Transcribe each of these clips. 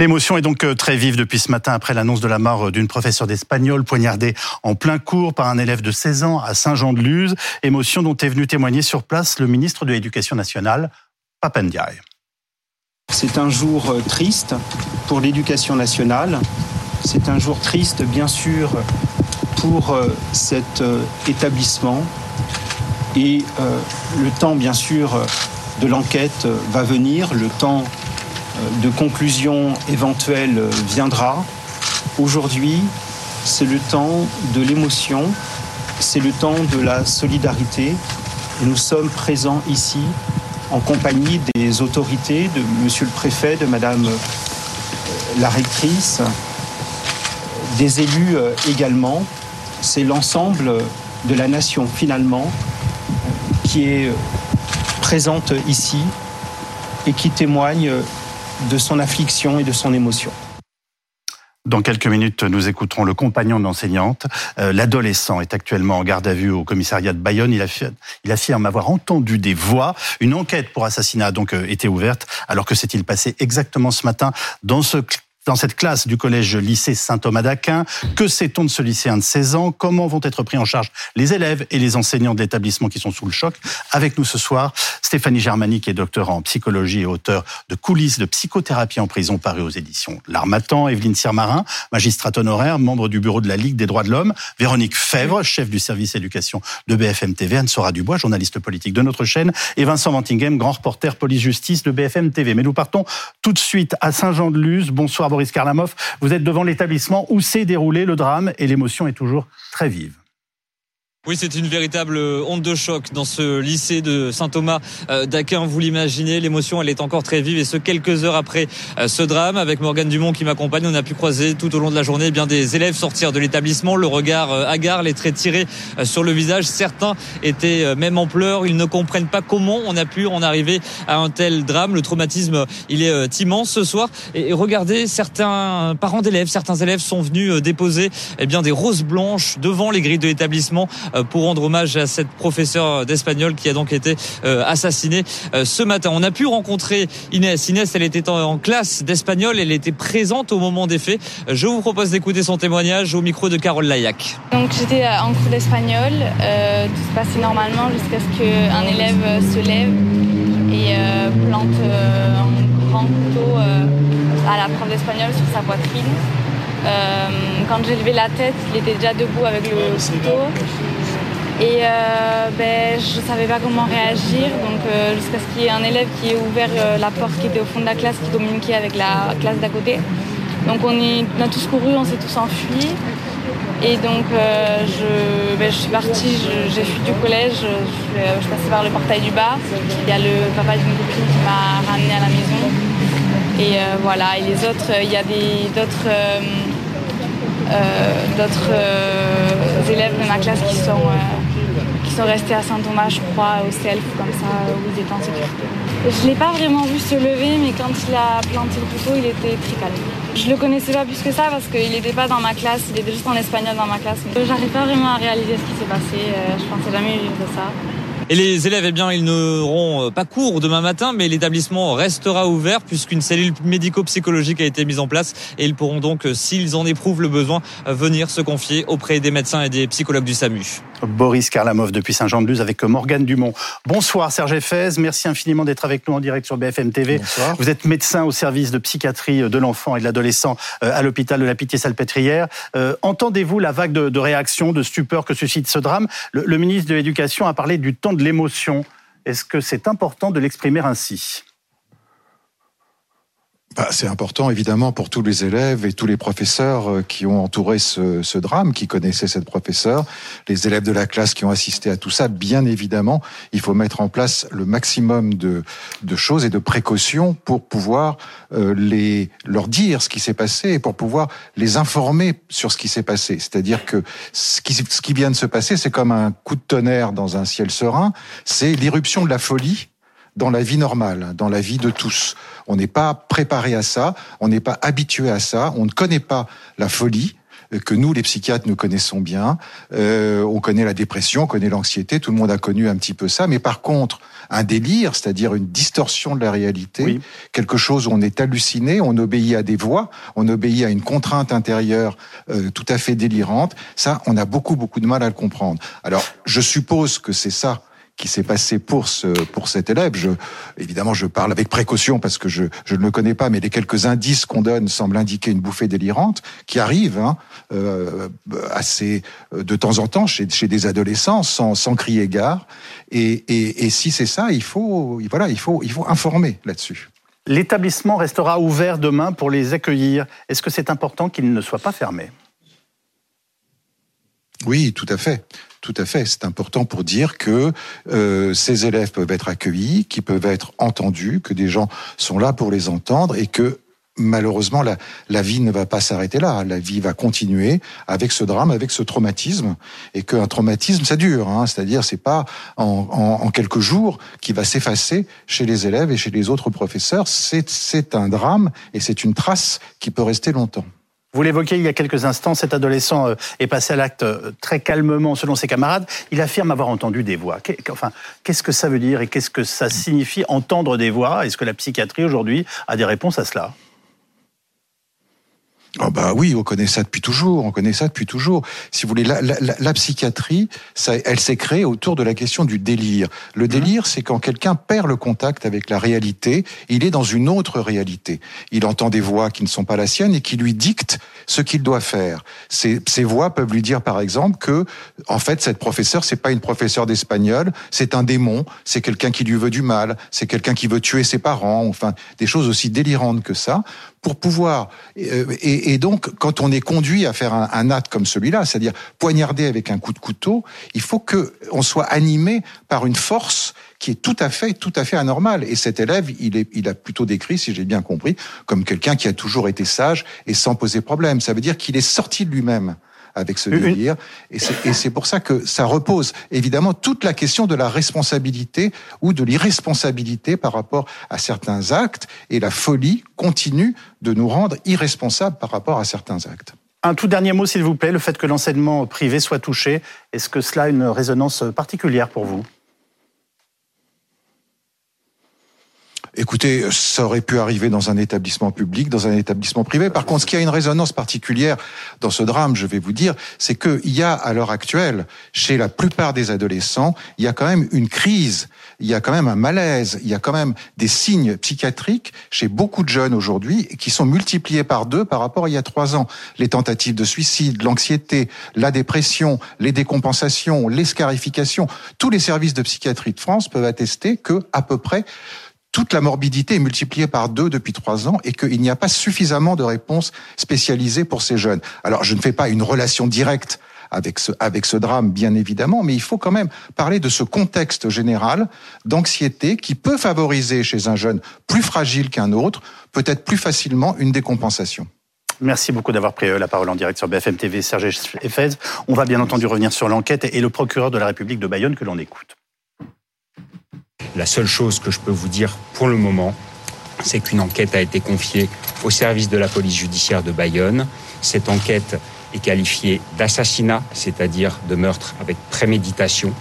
L'émotion est donc euh, très vive depuis ce matin après l'annonce de la mort euh, d'une professeure d'espagnol poignardée en plein cours par un élève de 16 ans à Saint-Jean-de-Luz. Émotion dont est venu témoigner sur place le ministre de l'Éducation nationale, Papendiaï. C'est un jour euh, triste pour l'éducation nationale. C'est un jour triste, bien sûr, pour cet établissement. Et le temps, bien sûr, de l'enquête va venir, le temps de conclusion éventuelle viendra. Aujourd'hui, c'est le temps de l'émotion, c'est le temps de la solidarité. nous sommes présents ici en compagnie des autorités, de Monsieur le Préfet, de Madame euh, la rectrice, des élus euh, également. C'est l'ensemble de la nation finalement qui est présente ici et qui témoigne de son affliction et de son émotion. Dans quelques minutes, nous écouterons le compagnon de l'enseignante. Euh, l'adolescent est actuellement en garde à vue au commissariat de Bayonne. Il, affirme, il affirme avoir entendu des voix. Une enquête pour assassinat a donc euh, été ouverte. Alors que s'est-il passé exactement ce matin dans ce dans cette classe du collège-lycée Saint-Thomas d'Aquin. Que sait-on de ce lycéen de 16 ans? Comment vont être pris en charge les élèves et les enseignants de l'établissement qui sont sous le choc? Avec nous ce soir, Stéphanie Germani, qui est docteur en psychologie et auteur de Coulisses de psychothérapie en prison, paru aux éditions L'Armatan. Evelyne Sirmarin, magistrate honoraire, membre du bureau de la Ligue des droits de l'homme. Véronique Fèvre, chef du service éducation de BFM TV. Anne-Sora Dubois, journaliste politique de notre chaîne. Et Vincent Ventinghem, grand reporter police-justice de BFM TV. Mais nous partons tout de suite à Saint-Jean-de-Luz. Bonsoir Boris Karlamov. Vous êtes devant l'établissement où s'est déroulé le drame et l'émotion est toujours très vive. Oui, c'est une véritable honte de choc dans ce lycée de Saint-Thomas euh, d'Aquin. Vous l'imaginez, l'émotion, elle est encore très vive. Et ce, quelques heures après euh, ce drame, avec Morgane Dumont qui m'accompagne, on a pu croiser tout au long de la journée eh bien des élèves sortir de l'établissement, le regard euh, hagard, les traits tirés sur le visage. Certains étaient même en pleurs. Ils ne comprennent pas comment on a pu en arriver à un tel drame. Le traumatisme, il est immense ce soir. Et regardez, certains parents d'élèves, certains élèves sont venus déposer eh bien des roses blanches devant les grilles de l'établissement pour rendre hommage à cette professeure d'espagnol qui a donc été euh, assassinée euh, ce matin. On a pu rencontrer Inès. Inès, elle était en classe d'espagnol, elle était présente au moment des faits. Je vous propose d'écouter son témoignage au micro de Carole Layac. Donc j'étais en cours d'espagnol, tout se passait normalement jusqu'à ce qu'un élève se lève et plante un grand couteau à la prof d'espagnol sur sa poitrine. quand j'ai levé la tête, il était déjà debout avec le couteau. Et euh, ben, je ne savais pas comment réagir, donc euh, jusqu'à ce qu'il y ait un élève qui ait ouvert euh, la porte qui était au fond de la classe, qui communiquait avec la classe d'à côté. Donc on, on, a tous couru, on s'est tous enfuis. Et donc je, ben, je, suis partie, j'ai fui du collège, je, passais par le portail du bas. Il y a le papa d'une copine qui m'a ramené à la maison. Et voilà, et les autres, il y a d'autres d'autres élèves de ma classe qui sont sont restés à Saint-Thomas, je crois, au self, comme ça, où ils étaient en sécurité. Je ne l'ai pas vraiment vu se lever, mais quand il a planté le couteau, il était très calme. Je le connaissais pas plus que ça parce qu'il n'était pas dans ma classe, il était juste en espagnol dans ma classe. J'arrive pas vraiment à réaliser ce qui s'est passé, euh, je pensais jamais vivre ça. Et les élèves, eh bien, ils n'auront euh, pas cours demain matin, mais l'établissement restera ouvert puisqu'une cellule médico-psychologique a été mise en place et ils pourront donc, euh, s'ils en éprouvent le besoin, venir se confier auprès des médecins et des psychologues du SAMU. Boris Karlamov depuis Saint-Jean-de-Luz avec Morgane Dumont. Bonsoir Serge Effez, merci infiniment d'être avec nous en direct sur BFM TV. Bonsoir. Vous êtes médecin au service de psychiatrie de l'enfant et de l'adolescent euh, à l'hôpital de la Pitié-Salpêtrière. Euh, entendez-vous la vague de, de réactions, de stupeur que suscite ce drame? Le, le ministre de l'Éducation a parlé du temps de l'émotion. Est-ce que c'est important de l'exprimer ainsi? Bah, c'est important évidemment pour tous les élèves et tous les professeurs euh, qui ont entouré ce, ce, drame, qui connaissaient cette professeure, les élèves de la classe qui ont assisté à tout ça. Bien évidemment, il faut mettre en place le maximum de, de choses et de précautions pour pouvoir euh, les leur dire ce qui s'est passé et pour pouvoir les informer sur ce qui s'est passé. C'est-à-dire que ce qui, ce qui vient de se passer, c'est comme un coup de tonnerre dans un ciel serein. C'est l'irruption de la folie dans la vie normale, dans la vie de tous. On n'est pas préparé à ça, on n'est pas habitué à ça, on ne connaît pas la folie. que nous, les psychiatres, nous connaissons bien. Euh, on connaît la dépression, on connaît l'anxiété, tout le monde a connu un petit peu ça. Mais par contre, un délire, c'est-à-dire une distorsion de la réalité, quelque chose où on est halluciné, on obéit à des voix, on obéit à une contrainte intérieure euh, tout à fait délirante. Ça, on a beaucoup beaucoup de mal à le comprendre. Alors, je suppose que c'est ça qui s'est passé pour ce pour cet élève. Je, évidemment, je parle avec précaution parce que je, je ne le connais pas, mais les quelques indices qu'on donne semblent indiquer une bouffée délirante qui arrive hein, euh, assez euh, de temps en temps chez, chez des adolescents sans, sans crier gare. Et, et, et si c'est ça, il faut voilà, il faut il faut informer là-dessus. L'établissement restera ouvert demain pour les accueillir. Est-ce que c'est important qu'il ne soit pas fermé? Oui, tout à fait. Tout à fait. C'est important pour dire que euh, ces élèves peuvent être accueillis, qu'ils peuvent être entendus, que des gens sont là pour les entendre et que malheureusement, la, vie ne va pas s'arrêter là. La vie va continuer avec ce drame, avec ce traumatisme, et qu'un traumatisme, ça dure. Hein. C'est-à-dire, c'est pas en, en, en, quelques jours qui va s'effacer chez les élèves et chez les autres professeurs. C'est un drame et c'est une trace qui peut rester longtemps. Vous l'évoquiez il y a quelques instants, cet adolescent euh, est passé à l'acte euh, très calmement selon ses camarades. Il affirme avoir entendu des voix. Enfin, qu'est-ce que ça veut dire et qu'est-ce que ça signifie entendre des voix? Est-ce que la psychiatrie aujourd'hui a des réponses à cela? Oh bah oui, on connaît ça depuis toujours. On connaît ça depuis toujours. Si vous voulez, la, la, la psychiatrie, ça, elle s'est créée autour de la question du délire. Le mmh. délire, c'est quand quelqu'un perd le contact avec la réalité. Il est dans une autre réalité. Il entend des voix qui ne sont pas la sienne et qui lui dictent ce qu'il doit faire. Ces, ces voix peuvent lui dire, par exemple, que en fait, cette professeure, c'est pas une professeure d'espagnol, c'est un démon, c'est quelqu'un qui lui veut du mal, c'est quelqu'un qui veut tuer ses parents. Enfin, des choses aussi délirantes que ça pour pouvoir euh, et, et, donc quand on est conduit à faire un, un acte comme celui-là, c'est-à-dire poignarder avec un coup de couteau, il faut que on soit animé par une force qui est tout à fait tout à fait anormale. Et cet élève, il est il a plutôt décrit, si j'ai bien compris, comme quelqu'un qui a toujours été sage et sans poser problème. Ça veut dire qu'il est sorti de lui-même avec ce délire. Et c'est pour ça que ça repose évidemment toute la question de la responsabilité ou de l'irresponsabilité par rapport à certains actes. Et la folie continue de nous rendre irresponsables par rapport à certains actes. Un tout dernier mot, s'il vous plaît, le fait que l'enseignement privé soit touché, est-ce que cela a une résonance particulière pour vous? Écoutez, ça aurait pu arriver dans un établissement public, dans un établissement privé. Par contre, ce qui a une résonance particulière dans ce drame, je vais vous dire, c'est qu'il y a à l'heure actuelle, chez la plupart des adolescents, il y a quand même une crise, il y a quand même un malaise, il y a quand même des signes psychiatriques chez beaucoup de jeunes aujourd'hui qui sont multipliés par deux par rapport à il y a trois ans. Les tentatives de suicide, l'anxiété, la dépression, les décompensations, les scarifications, tous les services de psychiatrie de France peuvent attester que à peu près toute la morbidité est multipliée par deux depuis trois ans et qu'il n'y a pas suffisamment de réponses spécialisées pour ces jeunes. Alors, je ne fais pas une relation directe avec ce, avec ce drame, bien évidemment, mais il faut quand même parler de ce contexte général d'anxiété qui peut favoriser chez un jeune plus fragile qu'un autre, peut-être plus facilement une décompensation. Merci beaucoup d'avoir pris euh, la parole en direct sur BFM TV, Serge Efez. On va bien entendu revenir sur l'enquête et le procureur de la République de Bayonne que l'on écoute. La seule chose que je peux vous dire pour le moment, c'est qu'une enquête a été confiée au service de la police judiciaire de Bayonne. Cette enquête est qualifiée d'assassinat, c'est-à-dire de meurtre avec préméditation.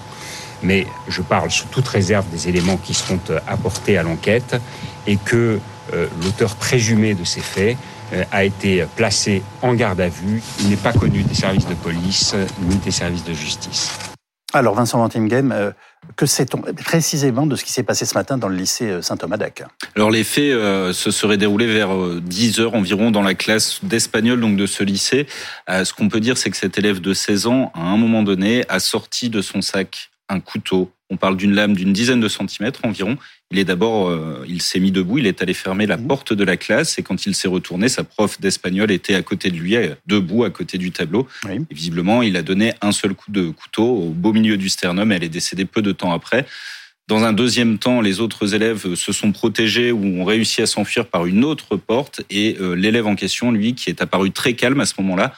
Mais je parle sous toute réserve des éléments qui seront euh, apportés à l'enquête et que euh, l'auteur présumé de ces faits euh, a été placé en garde à vue. Il n'est pas connu des services de police ni des services de justice. Alors Vincent Ventimgame, euh, que sait-on précisément de ce qui s'est passé ce matin dans le lycée euh, Saint-Thomas d'Aquin Alors les faits euh, se seraient déroulés vers 10 heures environ dans la classe d'espagnol donc de ce lycée. ce qu'on peut dire c'est que cet élève de 16 ans à un moment donné a sorti de son sac un couteau. On parle d'une lame d'une dizaine de centimètres environ. Il est d'abord, euh, il s'est mis debout, il est allé fermer la mmh. porte de la classe et quand il s'est retourné, sa prof d'espagnol était à côté de lui, euh, debout à côté du tableau. Et visiblement, il a donné un seul coup de couteau au beau milieu du sternum. Elle est décédée peu de temps après. Dans un deuxième temps, les autres élèves se sont protégés ou ont réussi à s'enfuir par une autre porte et euh, l'élève en question, lui, qui est apparu très calme à ce moment-là,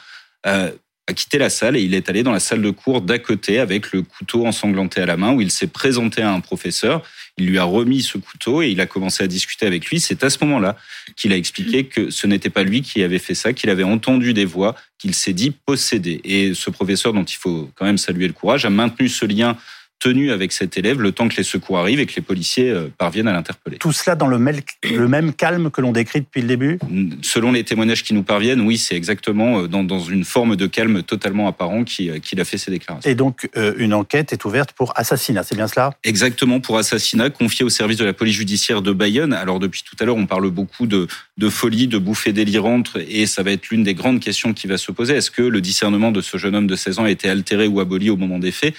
quitté la salle et il est allé dans la salle de cours d'à côté avec le couteau ensanglanté à la main où il s'est présenté à un professeur. Il lui a remis ce couteau et il a commencé à discuter avec lui. C'est à ce moment-là qu'il a expliqué que ce n'était pas lui qui avait fait ça, qu'il avait entendu des voix, qu'il s'est dit possédé. Et ce professeur, dont il faut quand même saluer le courage, a maintenu ce lien tenu avec cet élève le temps que les secours arrivent et que les policiers euh, parviennent à l'interpeller. Tout cela dans le, même calme que l'on décrit depuis le début? Selon les témoignages qui nous parviennent, oui, c'est exactement euh, dans, une forme de calme totalement apparent euh, qu'il a fait ces déclarations. Et donc, une enquête est ouverte pour assassinat, c'est bien cela? Exactement, pour assassinat, confié au service de la police judiciaire de Bayonne. Alors, depuis tout à l'heure, on parle beaucoup de, de folie, de bouffées délirantes, et ça va être l'une des grandes questions qui va se poser. Est-ce que le discernement de ce jeune homme de 16 ans a été altéré ou aboli au moment des faits?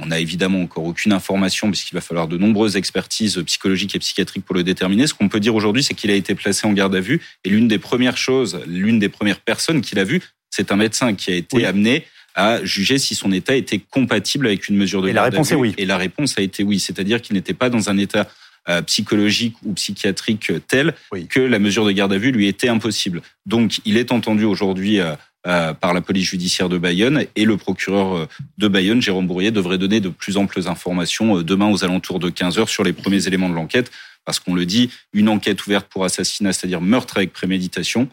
On n'a évidemment encore aucune information puisqu'il va falloir de nombreuses expertises psychologiques et psychiatriques pour le déterminer. Ce qu'on peut dire aujourd'hui, c'est qu'il a été placé en garde à vue et l'une des premières choses, l'une des premières personnes qu'il a vues, c'est un médecin qui a été amené à juger si son état était compatible avec une mesure de et garde la réponse à vue. Est oui. Et la réponse a été oui, c'est-à-dire qu'il n'était pas dans un état euh, psychologique ou psychiatrique tel que la mesure de garde à vue lui était impossible. Donc, il est entendu aujourd'hui euh, par la police judiciaire de Bayonne. Et le procureur euh, de Bayonne, Jérôme Bourrier, devrait donner de plus amples informations euh, demain aux alentours de 15 heures sur les premiers éléments de l'enquête. Parce qu'on le dit, une enquête ouverte pour assassinat, c'est-à-dire meurtre avec préméditation,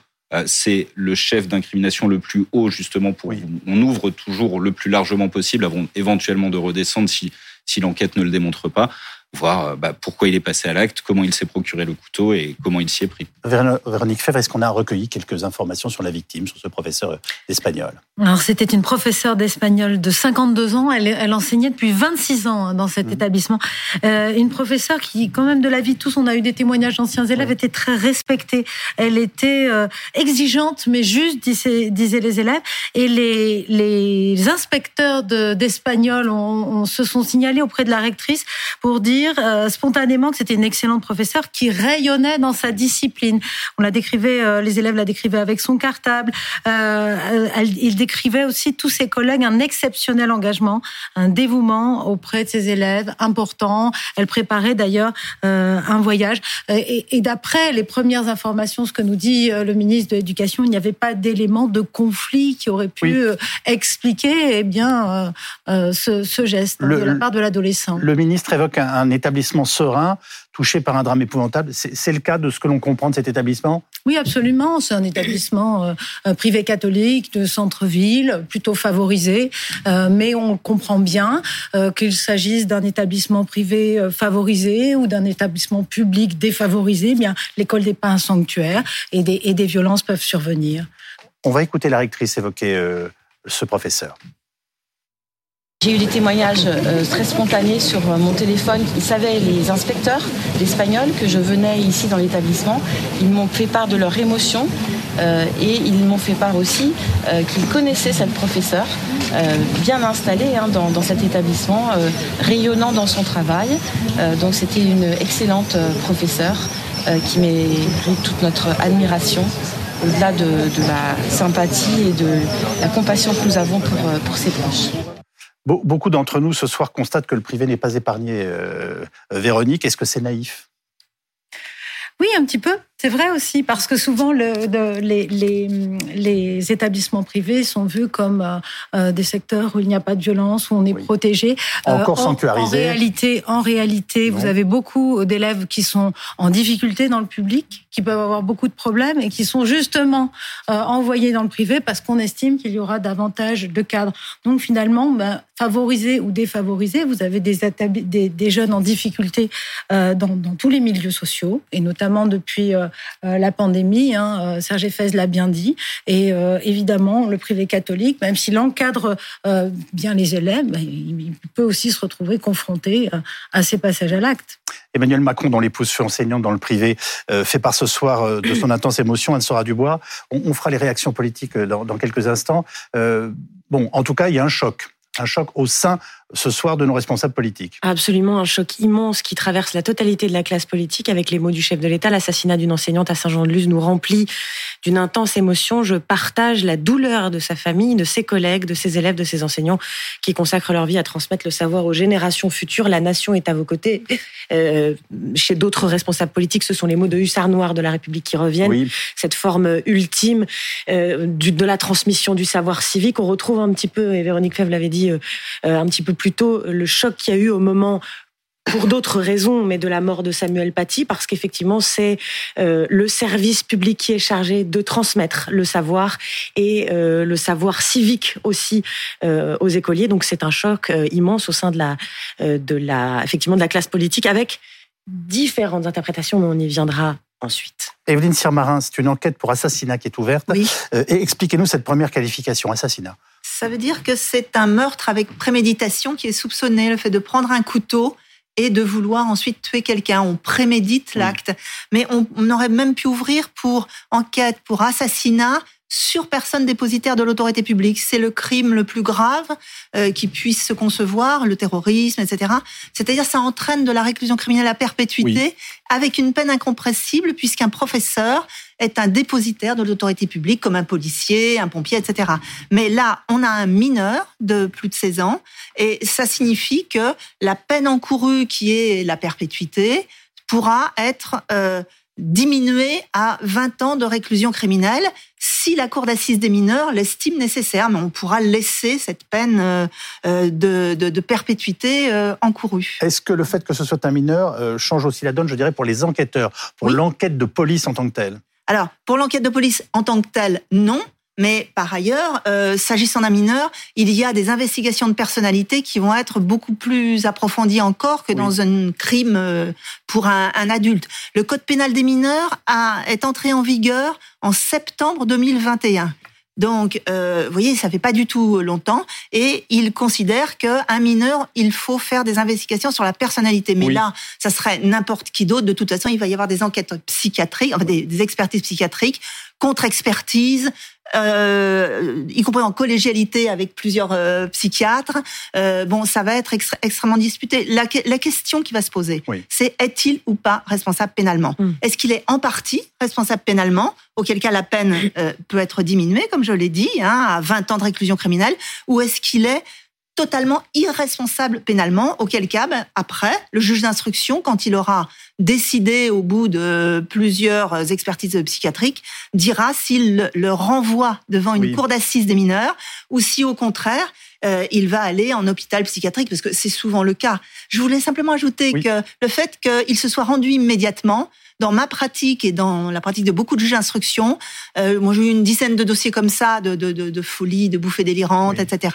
c'est le chef d'incrimination le plus haut, justement, pour on ouvre toujours le plus largement possible avant éventuellement de redescendre si, si l'enquête ne le démontre pas voir euh, bah, pourquoi il est passé à l'acte, comment il s'est procuré le couteau et comment il s'y est pris. Véronique Fèvre, est-ce qu'on a recueilli quelques informations sur la victime, sur ce professeur d'espagnol Alors, c'était une professeure d'espagnol de 52 ans. Elle, elle, enseignait depuis 26 ans dans cet mmh. établissement. Euh, une professeure qui, quand même, de la vie de tous, on a eu des témoignages d'anciens élèves, était très respectée. Elle était euh, exigeante, mais juste, disaient, disaient, les élèves. Et les, les inspecteurs d'espagnol on, se sont signalés auprès de la rectrice pour dire euh, spontanément que c'était une excellente professeure qui rayonnait dans sa discipline. On la décrivait, euh, les élèves la décrivaient avec son cartable. Euh, il décrivait aussi tous ses collègues un exceptionnel engagement, un dévouement auprès de ses élèves important. Elle préparait d'ailleurs un voyage. Et, d'après les premières informations, ce que nous dit le ministre de l'Éducation, il n'y avait pas d'éléments de conflit qui auraient pu expliquer eh bien ce, geste hein, de la part de l'adolescent. Le ministre évoque un établissement serein touché par un drame épouvantable. C'est le cas de ce que l'on comprend de cet établissement? Oui, absolument. C'est un établissement euh, privé catholique de centre-ville, plutôt favorisé, euh, mais on comprend bien euh, qu'il s'agisse d'un établissement privé favorisé ou d'un établissement public défavorisé. Eh bien, l'école n'est pas un sanctuaire et des, et des violences peuvent survenir. On va écouter la rectrice évoquer ce professeur. J'ai eu des témoignages euh, très spontanés sur euh, mon téléphone. Ils savaient, les inspecteurs d'espagnol, que je venais ici dans l'établissement. Ils m'ont fait part de leur émotion euh, et ils m'ont fait part aussi qu'ils connaissaient cette professeure, bien installée hein, dans, cet établissement, rayonnant dans son travail. donc c'était une excellente professeure qui mérite toute notre admiration au-delà de, la sympathie et de la compassion que nous avons pour, pour ses proches. Beaucoup d'entre nous ce soir constatent que le privé n'est pas épargné. Euh, Véronique, est-ce que c'est naïf? Oui, un petit peu. C'est vrai aussi, parce que souvent, le, les, les, les, établissements privés sont vus comme euh, euh, des secteurs où il n'y a pas de violence, où on est protégé. Encore euh, sanctuarisé. En, réalité, en réalité vous avez beaucoup d'élèves qui sont en difficulté dans le public, qui peuvent avoir beaucoup de problèmes et qui sont justement euh, envoyés dans le privé parce qu'on estime qu'il y aura davantage de cadres. Donc finalement, ben, favorisé ou défavorisé, vous avez des, des, des jeunes en difficulté dans, dans, tous les milieux sociaux, et notamment depuis la pandémie. Hein, euh, Serge Fez l'a bien dit. Et euh, évidemment, le privé catholique, même s'il encadre bien les élèves, ben, il peut aussi se retrouver confronté à ces passages à l'acte. Emmanuel Macron, dont l'épouse fut enseignante dans le privé, fait part ce soir de son intense émotion. Anne Sora Dubois. On, on fera les réactions politiques dans quelques instants. bon, en tout cas, il y a un choc un choc au sein ce soir de nos responsables politiques. Absolument, un choc immense qui traverse la totalité de la classe politique avec les mots du chef de l'État. L'assassinat d'une enseignante à Saint-Jean-de-Luz nous remplit d'une intense émotion. Je partage la douleur de sa famille, de ses collègues, de ses élèves, de ses enseignants qui consacrent leur vie à transmettre le savoir aux générations futures. La nation est à vos côtés. Euh, chez d'autres responsables politiques, ce sont les mots de hussard noir de la République qui reviennent. Cette forme ultime euh, de la transmission du savoir civique. On retrouve un petit peu, et Véronique Fèvre l'avait dit euh, un petit peu plutôt le choc qu'il y a eu au moment pour d'autres raisons, mais de la mort de Samuel Paty, parce qu'effectivement, c'est euh, le service public qui est chargé de transmettre le savoir et euh, le savoir civique aussi euh, aux écoliers. Donc, c'est un choc immense au sein de la, de la, effectivement, de la classe politique, avec différentes interprétations, mais on y viendra ensuite. Evelyne Sirmarin, c'est une enquête pour assassinat qui est ouverte. Oui. et expliquez-nous cette première qualification, assassinat. Ça veut dire que c'est un meurtre avec préméditation qui est soupçonné, le fait de prendre un couteau et de vouloir ensuite tuer quelqu'un. On prémédite l'acte. Mais on, on, aurait même pu ouvrir pour enquête, pour assassinat sur personne dépositaire de l'autorité publique. C'est le crime le plus grave euh, qui puisse se concevoir, le terrorisme, etc. C'est-à-dire ça entraîne de la réclusion criminelle à perpétuité avec une peine incompressible puisqu'un professeur est un dépositaire de l'autorité publique comme un policier, un pompier, etc. Mais là, on a un mineur de plus de 16 ans et ça signifie que la peine encourue qui est la perpétuité pourra être... Euh, diminué à 20 ans de réclusion criminelle si la Cour d'assises des mineurs l'estime nécessaire, mais on pourra laisser cette peine euh, euh, de, de, de perpétuité euh, encourue. Est-ce que le fait que ce soit un mineur change aussi la donne, je dirais, pour les enquêteurs, pour l'enquête de police en tant que telle? Alors, pour l'enquête de police en tant que telle, non. Mais par ailleurs, euh, s'agissant d'un mineur, il y a des investigations de personnalité qui vont être beaucoup plus approfondies encore que dans un crime euh, pour un, un, adulte. Le code pénal des mineurs a, est entré en vigueur en septembre 2021. Donc, euh, vous voyez, ça fait pas du tout longtemps, et il considère qu'un mineur, il faut faire des investigations sur la personnalité. Mais là, ça serait n'importe qui d'autre. De toute façon, il va y avoir des enquêtes psychiatriques, enfin des, des expertises psychiatriques, contre-expertise, euh, y compris en collégialité avec plusieurs euh, psychiatres. Euh, bon, ça va être extrêmement disputé. La, la, question qui va se poser, c'est est-il ou pas responsable pénalement mm. Est-ce qu'il est en partie responsable pénalement, auquel cas la peine euh, peut être diminuée, comme je l'ai dit, hein, à 20 ans de réclusion criminelle, ou est-ce qu'il est totalement irresponsable pénalement, auquel cas, ben, après, le juge d'instruction, quand il aura décidé au bout de plusieurs expertises psychiatriques, dira s'il le renvoie devant une cour d'assises des mineurs ou si au contraire, euh, il va aller en hôpital psychiatrique, parce que c'est souvent le cas. Je voulais simplement ajouter que le fait qu'il se soit rendu immédiatement, dans ma pratique et dans la pratique de beaucoup de juges d'instruction, euh, moi j'ai eu une dizaine de dossiers comme ça, de, de, de, de folie, de bouffées délirantes, etc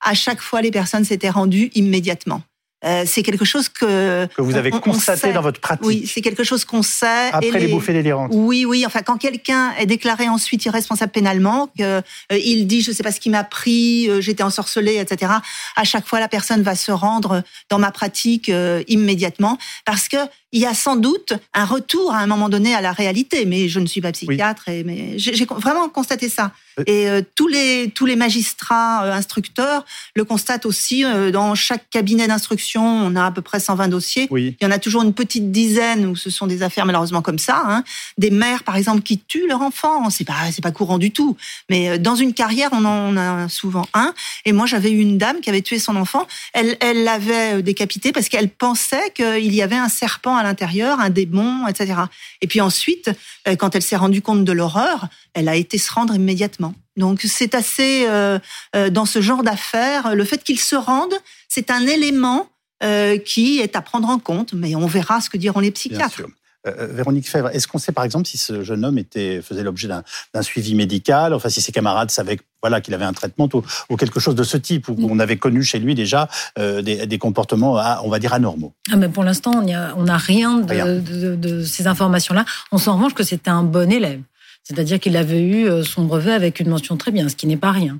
à chaque fois, les personnes s'étaient rendues immédiatement. Euh, c'est quelque chose que que vous avez constaté dans votre pratique. Oui, c'est quelque chose qu'on sait. Après les, bouffées délirantes. Oui, oui. Enfin, quand quelqu'un est déclaré ensuite irresponsable pénalement, que euh, il dit je sais pas ce qui m'a pris, euh, j'étais ensorcelé, etc. À chaque fois, la personne va se rendre dans ma pratique immédiatement parce que il y a sans doute un retour à un moment donné à la réalité. Mais je ne suis pas psychiatre, et mais j'ai vraiment constaté ça. Et euh, tous les tous les magistrats euh, instructeurs le constatent aussi. Euh, dans chaque cabinet d'instruction, on a à peu près 120 dossiers. Il y en a toujours une petite dizaine où ce sont des affaires malheureusement comme ça. Hein. Des mères, par exemple, qui tuent leur enfant. C'est pas c'est pas courant du tout. Mais dans une carrière, on en a souvent un. Et moi, j'avais eu une dame qui avait tué son enfant. Elle elle l'avait décapité parce qu'elle pensait qu'il y avait un serpent à l'intérieur, un démon, etc. Et puis ensuite, quand elle s'est rendue compte de l'horreur, elle a été se rendre immédiatement. Donc c'est assez, euh, euh, dans ce genre d'affaires, le fait qu'ils se rendent, c'est un élément euh, qui est à prendre en compte, mais on verra ce que diront les psychiatres. Véronique Fèvre, est-ce qu'on sait par exemple si ce jeune homme était, faisait l'objet d'un suivi médical, enfin si ses camarades savaient voilà, qu'il avait un traitement ou, quelque chose de ce type, ou qu'on mm. avait connu chez lui déjà des, comportements, ah, on va dire, anormaux? Ah, mais Pour l'instant, on n'a rien, de, de, de, ces informations-là. On sent en revanche que c'était un bon élève. C'est-à-dire qu'il avait eu euh, son brevet avec une mention très bien, ce qui n'est pas rien.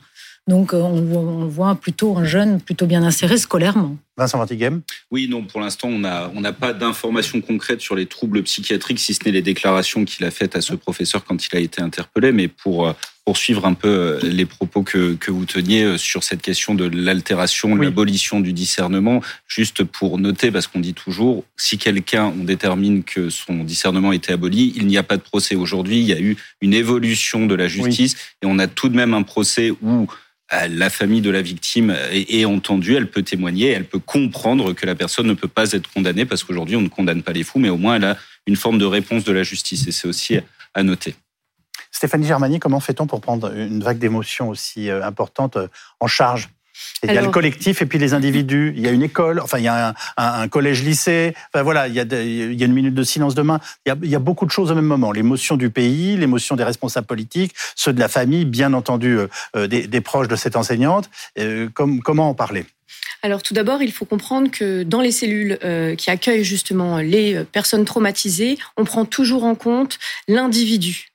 Donc euh, on voit plutôt un jeune plutôt bien inséré scolairement. Vincent Vantighem Oui, non, pour l'instant, on n'a on pas d'informations concrètes sur les troubles psychiatriques, si ce n'est les déclarations qu'il a faites à ce professeur quand il a été interpellé. Mais pour euh, poursuivre un peu euh, les propos que, que vous teniez euh, sur cette question de l'altération, l'abolition du discernement, juste pour noter, parce qu'on dit toujours, si quelqu'un, on détermine que son discernement a été aboli, il n'y a pas de procès. Aujourd'hui, il y a eu une évolution de la justice et on a tout de même un procès où la famille de la victime est, entendue, elle peut témoigner, elle peut comprendre que la personne ne peut pas être condamnée parce qu'aujourd'hui on ne condamne pas les fous, mais au moins elle a une forme de réponse de la justice et c'est aussi à noter. Stéphanie Germani, comment fait-on pour prendre une vague d'émotions aussi euh, importante euh, en charge? Il y a le collectif et puis les individus. Il y a une école, enfin il y a un, collège-lycée. Enfin voilà, il y, a il y, a une minute de silence demain. Il y, a, il y a beaucoup de choses au même moment. L'émotion du pays, l'émotion des responsables politiques, ceux de la famille, bien entendu euh, des, des, proches de cette enseignante. Euh, comme, comment en parler? Alors tout d'abord, il faut comprendre que dans les cellules euh, qui accueillent justement les personnes traumatisées, on prend toujours en compte l'individu.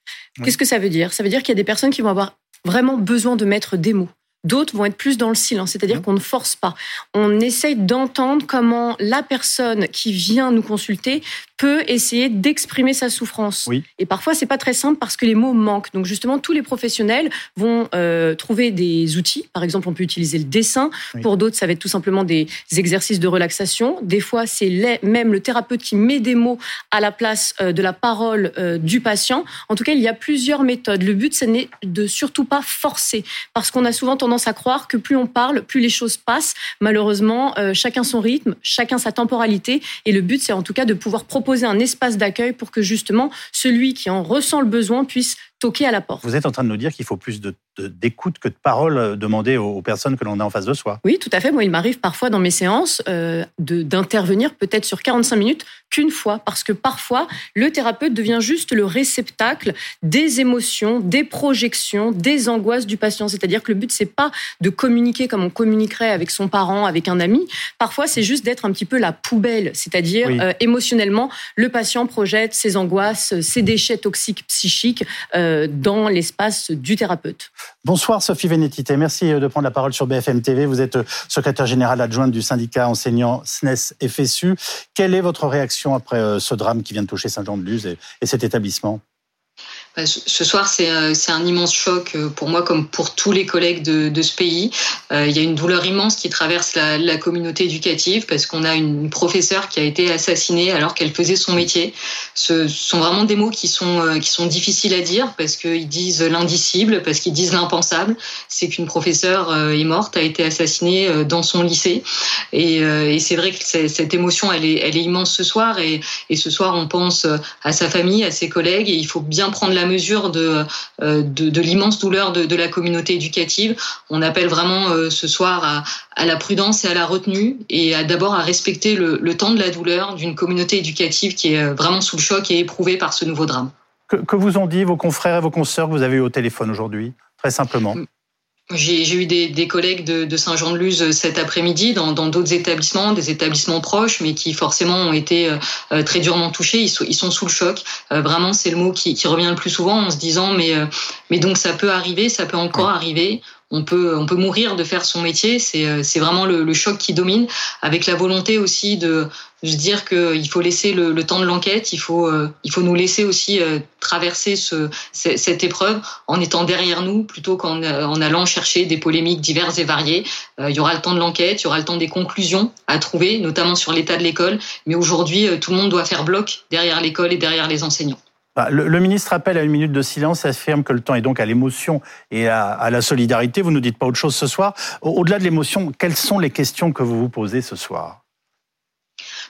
Qu'est-ce que ça veut dire? Ça veut dire qu'il y a des personnes qui vont avoir vraiment besoin de mettre des mots. D'autres vont être plus dans le silence, c'est-à-dire mmh. qu'on ne force pas. On essaye d'entendre comment la personne qui vient nous consulter peut essayer d'exprimer sa souffrance. Oui. Et parfois, c'est pas très simple parce que les mots manquent. Donc justement, tous les professionnels vont euh, trouver des outils. Par exemple, on peut utiliser le dessin. Pour d'autres, ça va être tout simplement des exercices de relaxation. Des fois, c'est même le thérapeute qui met des mots à la place euh, de la parole euh, du patient. En tout cas, il y a plusieurs méthodes. Le but, ce n'est de surtout pas forcer, parce qu'on a souvent tendance à croire que plus on parle, plus les choses passent. Malheureusement, chacun son rythme, chacun sa temporalité. Et le but, c'est en tout cas de pouvoir proposer un espace d'accueil pour que justement celui qui en ressent le besoin puisse toquer à la porte. Vous êtes en train de nous dire qu'il faut plus de d'écoute que de parole euh, demandée aux personnes que l'on a en face de soi. Oui, tout à fait. Moi, il m'arrive parfois dans mes séances euh, d'intervenir peut-être sur 45 minutes qu'une fois, parce que parfois, le thérapeute devient juste le réceptacle des émotions, des projections, des angoisses du patient. C'est-à-dire que le but, c'est pas de communiquer comme on communiquerait avec son parent, avec un ami. Parfois, c'est juste d'être un petit peu la poubelle, c'est-à-dire euh, émotionnellement, le patient projette ses angoisses, ses déchets toxiques psychiques euh, dans l'espace du thérapeute. Bonsoir Sophie Vénétité, merci euh, de prendre la parole sur BFM TV. Vous êtes euh, secrétaire générale adjointe du syndicat enseignant SNES FSU. Quelle est votre réaction après euh, ce drame qui vient de toucher Saint-Jean-de-Luz et cet établissement? Ce soir, euh, c'est un immense choc euh, pour moi comme pour tous les collègues de, ce pays. Euh, il y a une douleur immense qui traverse la, communauté éducative parce qu'on a une professeure qui a été assassinée alors qu'elle faisait son métier. Ce sont vraiment des mots qui sont, difficiles à dire parce qu'ils disent l'indicible, parce qu'ils disent l'impensable. C'est qu'une professeure est morte, a été assassinée dans son lycée. Et, c'est vrai que cette émotion, elle est, elle est immense ce soir. Et, et ce soir, on pense à sa famille, à ses collègues et il faut bien prendre la mesure de, euh, de, l'immense douleur de, la communauté éducative. On appelle vraiment euh, ce soir à, la prudence et à la retenue et d'abord à respecter le, temps de la douleur d'une communauté éducative qui est euh, vraiment sous le choc et éprouvée par ce nouveau drame. Que, que vous ont dit vos confrères et vos consoeurs que vous avez eu au téléphone aujourd'hui, très simplement? J'ai eu des, des, collègues de, de Saint-Jean-de-Luz euh, cet après-midi dans d'autres établissements, des établissements proches, mais qui forcément ont été euh, euh, très durement touchés. Ils sont, ils sont sous le choc. vraiment, c'est le mot qui, qui, revient le plus souvent en se disant mais mais donc ça peut arriver, ça peut encore arriver on peut, on peut mourir de faire son métier. C'est, euh, c'est vraiment le, choc qui domine, avec la volonté aussi de, se dire qu'il faut laisser le, temps de l'enquête, il faut, euh, il faut nous laisser aussi euh, traverser ce, cette épreuve en étant derrière nous plutôt qu'en en allant chercher des polémiques diverses et variées. il y aura le temps de l'enquête, il y aura le temps des conclusions à trouver, notamment sur l'état de l'école. Mais aujourd'hui, tout le monde doit faire bloc derrière l'école et derrière les enseignants. Bah, le, ministre appelle à une minute de silence et affirme que le temps est donc à l'émotion et à, la solidarité. Vous ne nous dites pas autre chose ce soir. Au-delà de l'émotion, quelles sont les questions que vous vous posez ce soir?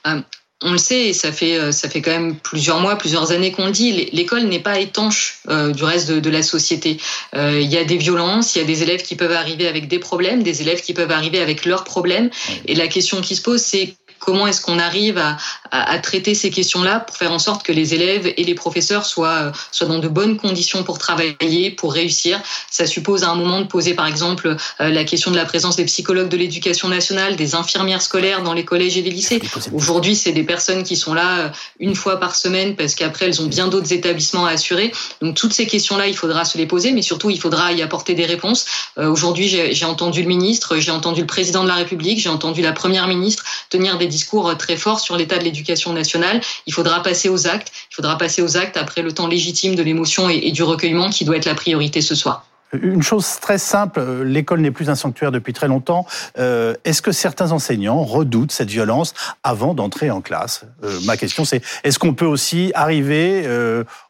Euh, on le sait, et ça fait, euh, ça fait quand même plusieurs mois, plusieurs années qu'on le dit, l'école n'est pas étanche euh, du reste de, la société. Il y a des violences, il y a des élèves qui peuvent arriver avec des problèmes, des élèves qui peuvent arriver avec leurs problèmes. Et la question qui se pose, c'est comment est-ce qu'on arrive à, à, traiter ces questions-là pour faire en sorte que les élèves et les professeurs soient, soient dans de bonnes conditions pour travailler, pour réussir. Ça suppose à un moment de poser par exemple la question de la présence des psychologues de l'éducation nationale, des infirmières scolaires dans les collèges et les lycées. Aujourd'hui, c'est des personnes qui sont là une fois par semaine parce qu'après elles ont bien d'autres établissements à assurer. Donc toutes ces questions-là, il faudra se les poser, mais surtout il faudra y apporter des réponses. Aujourd'hui, j'ai entendu le ministre, j'ai entendu le président de la République, j'ai entendu la première ministre tenir des discours très forts sur l'état de l'éducation nationale. Il faudra passer aux actes. Il faudra passer aux actes après le temps légitime de l'émotion et, du recueillement qui doit être la priorité ce soir. Une chose très simple, euh, l'école n'est plus un sanctuaire depuis très longtemps. Euh, est-ce que certains enseignants redoutent cette violence avant d'entrer en classe? Euh, Ma question c'est, est-ce qu'on peut aussi arriver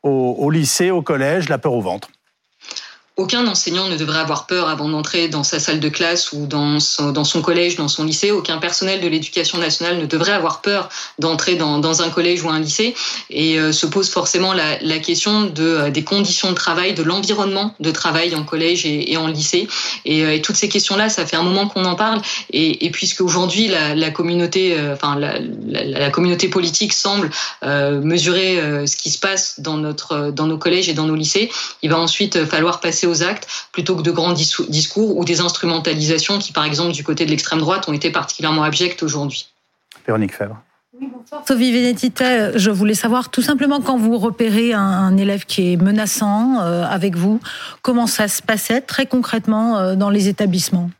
au lycée, au collège, la peur au ventre? Aucun enseignant ne devrait avoir peur avant d'entrer dans sa salle de classe ou dans son, collège, dans son lycée. Aucun personnel de l'éducation nationale ne devrait avoir peur d'entrer dans, un collège ou un lycée. Et euh, se pose forcément la, question euh, des conditions de travail, de l'environnement de travail en collège et, en lycée. Et, euh, et, toutes ces questions-là, ça fait un moment qu'on en parle. Et, et puisque aujourd'hui la, communauté, enfin la, communauté politique semble mesurer ce qui se passe dans nos collèges et dans nos lycées, il va ensuite falloir passer aux actes plutôt que de grands discours ou des instrumentalisations qui, par exemple, du côté de l'extrême droite, ont été particulièrement abjectes aujourd'hui. Véronique Fèvre. Sophie Vénétité, je voulais savoir tout simplement quand vous repérez un, élève qui est menaçant euh, avec vous, comment ça se passait très concrètement euh, dans les établissements?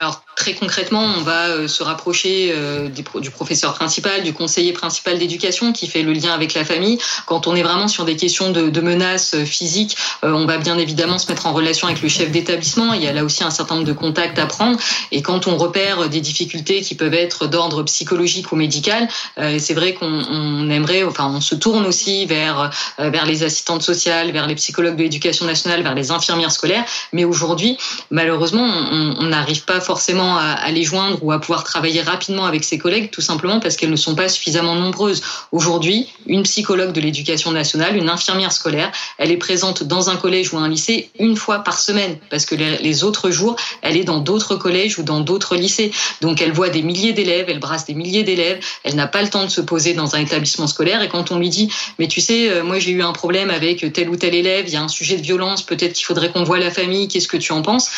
Alors très concrètement, on va euh, se rapprocher euh, du professeur principal, du conseiller principal d'éducation qui fait le lien avec la famille. Quand on est vraiment sur des questions de, menaces euh, physiques, on va bien évidemment se mettre en relation avec le chef d'établissement. Il y a là aussi un certain nombre de contacts à prendre. Et quand on repère des difficultés qui peuvent être d'ordre psychologique ou médical, c'est vrai qu'on aimerait, enfin, on se tourne aussi vers vers les assistantes sociales, vers les psychologues de l'éducation nationale, vers les infirmières scolaires. Mais aujourd'hui, malheureusement, on n'arrive pas forcément à, les joindre ou à pouvoir travailler rapidement avec ses collègues, tout simplement parce qu'elles ne sont pas suffisamment nombreuses. Aujourd'hui, une psychologue de l'éducation nationale, une infirmière scolaire, elle est présente dans un collège ou un lycée une fois par semaine, parce que les, autres jours, elle est dans d'autres collèges ou dans d'autres lycées. Donc elle voit des milliers d'élèves, elle brasse des milliers d'élèves, elle n'a pas le temps de se poser dans un établissement scolaire. Et quand on lui dit, mais tu sais, euh, moi j'ai eu un problème avec tel ou tel élève, il y a un sujet de violence, peut-être qu'il faudrait qu'on voit la famille, qu'est-ce que tu en penses?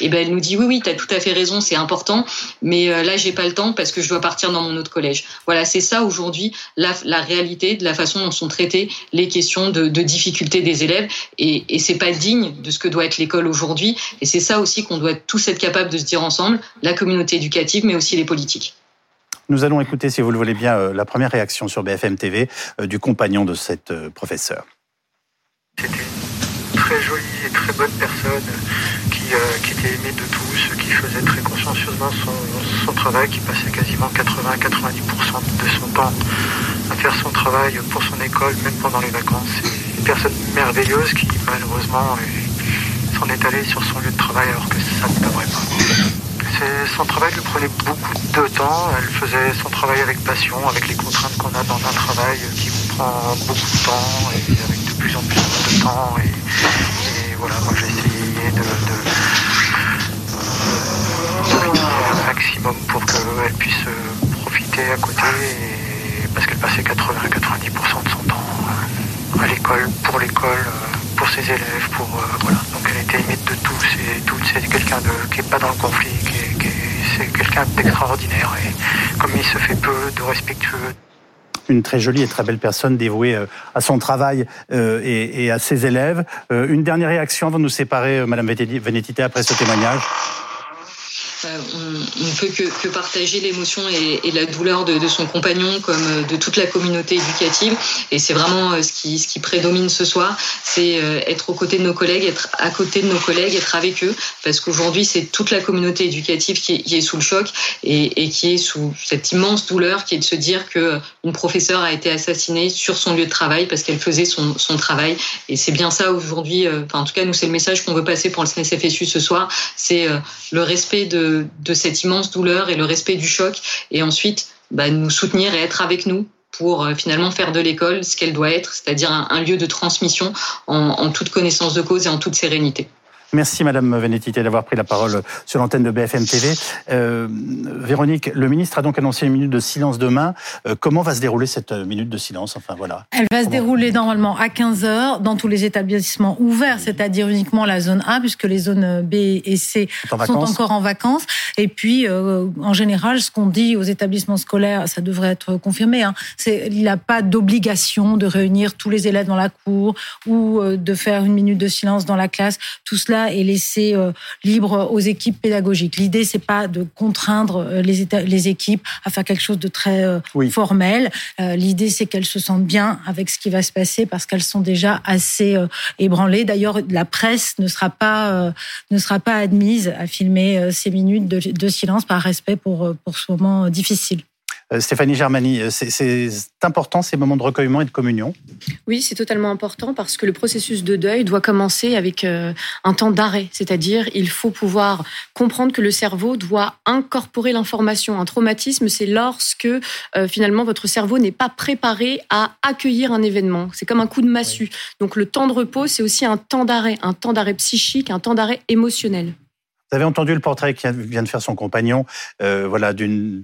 Et ben elle nous dit, oui, oui, tu as tout à fait raison, c'est important, mais euh, là, j'ai pas le temps parce que je dois partir dans mon autre collège. Voilà, c'est ça aujourd'hui la, la, réalité de la façon dont sont traitées les questions de, de difficultés des élèves, et, et c'est pas digne de ce que doit être l'école aujourd'hui. Et c'est ça aussi qu'on doit tous être capable de se dire ensemble, la communauté éducative, mais aussi les politiques. Nous allons écouter, si vous le voulez bien, euh, la première réaction sur BFM TV euh, du compagnon de cette professeure. C'était une très jolie et très bonne personne euh, qui, était aimé de tous, qui faisait très consciencieusement son, travail, qui passait quasiment 80-90% de son temps à faire son travail pour son école, même pendant les vacances. Une personne merveilleuse qui malheureusement s'en est allée sur son lieu de travail alors que ça ne devrait pas. Son travail lui prenait beaucoup de temps, elle faisait son travail avec passion, avec les contraintes qu'on a dans un travail qui vous prend beaucoup de temps et avec de plus en plus de temps. Et, voilà, moi j'ai essayé de, pour qu'elle puisse profiter à côté, parce qu'elle passait 80-90% de son temps euh, à l'école, pour l'école, euh, pour ses élèves, pour euh, voilà. Donc elle était aimée de et toutes. C'est quelqu'un qui n'est pas dans le conflit, qui c'est quelqu'un d'extraordinaire et comme il se fait peu de respectueux une très jolie et très belle personne dévouée euh, à son travail euh, et, à ses élèves. Euh, une dernière réaction avant de nous séparer, Madame Vénétité, après ce témoignage? On ne peut que, partager l'émotion et, la douleur de, son compagnon comme euh, de toute la communauté éducative. Et c'est vraiment euh, ce qui, prédomine ce soir, c'est euh, être aux côtés de nos collègues, être à côté de nos collègues, être avec eux, parce qu'aujourd'hui c'est toute la communauté éducative qui est, sous le choc et, qui est sous cette immense douleur qui est de se dire que une professeure a été assassinée sur son lieu de travail parce qu'elle faisait son, travail. Et c'est bien ça aujourd'hui. Enfin, en tout cas, nous c'est le message qu'on veut passer pour le SNESFSU ce soir, c'est le respect de de, cette immense douleur et le respect du choc, et ensuite bah, nous soutenir et être avec nous pour euh, finalement faire de l'école ce qu'elle doit être, c'est-à-dire un, lieu de transmission en, toute connaissance de cause et en toute sérénité. Merci Madame Vénétité d'avoir pris la parole sur l'antenne de BFM TV. Euh, Véronique, le ministre a donc annoncé une minute de silence demain. Euh, comment va se dérouler cette minute de silence Enfin voilà. Elle va se dérouler normalement à 15 heures dans tous les établissements ouverts, c'est-à-dire uniquement la zone A, puisque les zones B et C sont encore en vacances. Et puis, euh, en général, ce qu'on dit aux établissements scolaires, ça devrait être confirmé. Hein, c'est il n'a pas d'obligation de réunir tous les élèves dans la cour ou euh, de faire une minute de silence dans la classe. Tout cela est laissé euh, libre aux équipes pédagogiques. L'idée, c'est pas de contraindre euh, les, les équipes à faire quelque chose de très euh, formel. L'idée, c'est qu'elles se sentent bien avec ce qui va se passer parce qu'elles sont déjà assez ébranlées. D'ailleurs, la presse ne sera pas ne sera pas admise à filmer ces minutes de, de silence par respect pour pour ce moment difficile. Euh, Stéphanie Germani, euh, c'est important ces moments de recueillement et de communion Oui, c'est totalement important parce que le processus de deuil doit commencer avec euh, un temps d'arrêt, c'est-à-dire il faut pouvoir comprendre que le cerveau doit incorporer l'information. Un traumatisme, c'est lorsque finalement votre cerveau n'est pas préparé à accueillir un événement. C'est comme un coup de massue. Donc le temps de repos, c'est aussi un temps d'arrêt, un temps d'arrêt psychique, un temps d'arrêt émotionnel. Vous avez entendu le portrait qui vient de faire son compagnon, voilà, d'une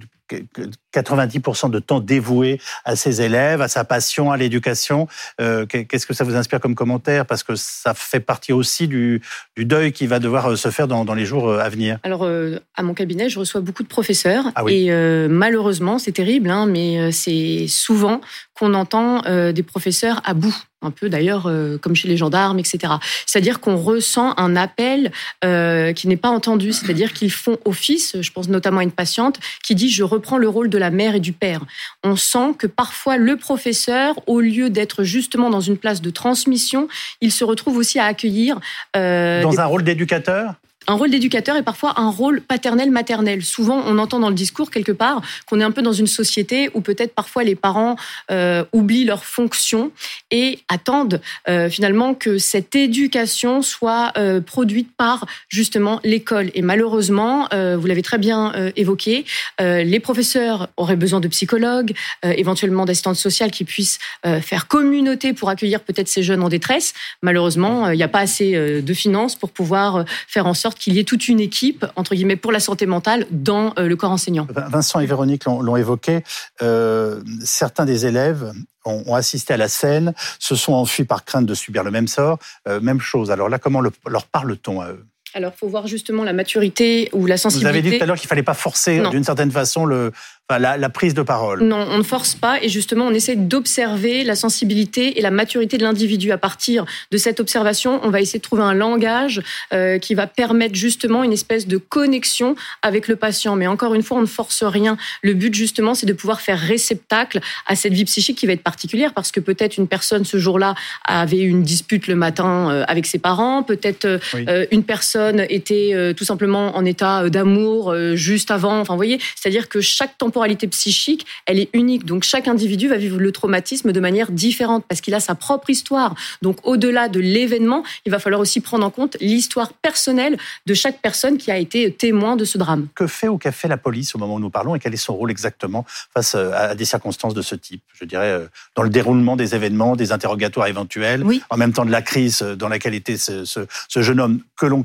90% de temps dévoué à ses élèves, à sa passion, à l'éducation. Euh, qu'est-ce que ça vous inspire comme commentaire? Parce que ça fait partie aussi du, deuil qui va devoir euh, se faire dans, les jours euh, à venir. Alors, à mon cabinet, je reçois beaucoup de professeurs. Ah et malheureusement, c'est terrible, hein, mais c'est souvent qu'on entend des professeurs à bout un peu d'ailleurs comme chez les gendarmes, etc. C'est-à-dire qu'on ressent un appel qui n'est pas entendu, c'est-à-dire qu'ils font office, je pense notamment à une patiente qui dit je reprend le rôle de la mère et du père. On sent que parfois le professeur, au lieu d'être justement dans une place de transmission, il se retrouve aussi à accueillir. Euh, dans un rôle d'éducateur? Un rôle d'éducateur et parfois un rôle paternel-maternel. Souvent, on entend dans le discours quelque part qu'on est un peu dans une société où peut-être parfois les parents euh, oublient leur fonction et attendent euh, finalement que cette éducation soit euh, produite par justement l'école. Et malheureusement, vous l'avez très bien évoqué, les professeurs auraient besoin de psychologues, éventuellement d'assistantes sociales qui puissent faire communauté pour accueillir peut-être ces jeunes en détresse. Malheureusement, il n'y a pas assez de finances pour pouvoir faire en sorte qu'il y ait toute une équipe, entre guillemets, pour la santé mentale dans euh, le corps enseignant. Vincent et Véronique l'ont évoqué. Euh, certains des élèves ont, assisté à la scène, se sont enfuis par crainte de subir le même sort. Euh, même chose. Alors là, comment leur parle-t-on à eux? Alors, il faut voir justement la maturité ou la sensibilité. Vous avez dit tout à l'heure qu'il fallait pas forcer d'une certaine façon le, la, prise de parole. Non, on ne force pas et justement on essaie d'observer la sensibilité et la maturité de l'individu. À partir de cette observation, on va essayer de trouver un langage euh, qui va permettre justement une espèce de connexion avec le patient. Mais encore une fois, on ne force rien. Le but justement, c'est de pouvoir faire réceptacle à cette vie psychique qui va être particulière parce que peut-être une personne ce jour-là avait une dispute le matin euh, avec ses parents, peut-être euh, une personne était tout simplement en état d'amour juste avant. Enfin, vous voyez, c'est-à-dire que chaque temporalité psychique, elle est unique. Donc chaque individu va vivre le traumatisme de manière différente parce qu'il a sa propre histoire. Donc au-delà de l'événement, il va falloir aussi prendre en compte l'histoire personnelle de chaque personne qui a été témoin de ce drame. Que fait ou qu'a fait la police au moment où nous parlons et quel est son rôle exactement face euh, à des circonstances de ce type? Je dirais euh, dans le déroulement des événements, des interrogatoires éventuels, en même temps de la crise dans laquelle était ce, ce jeune homme que l'on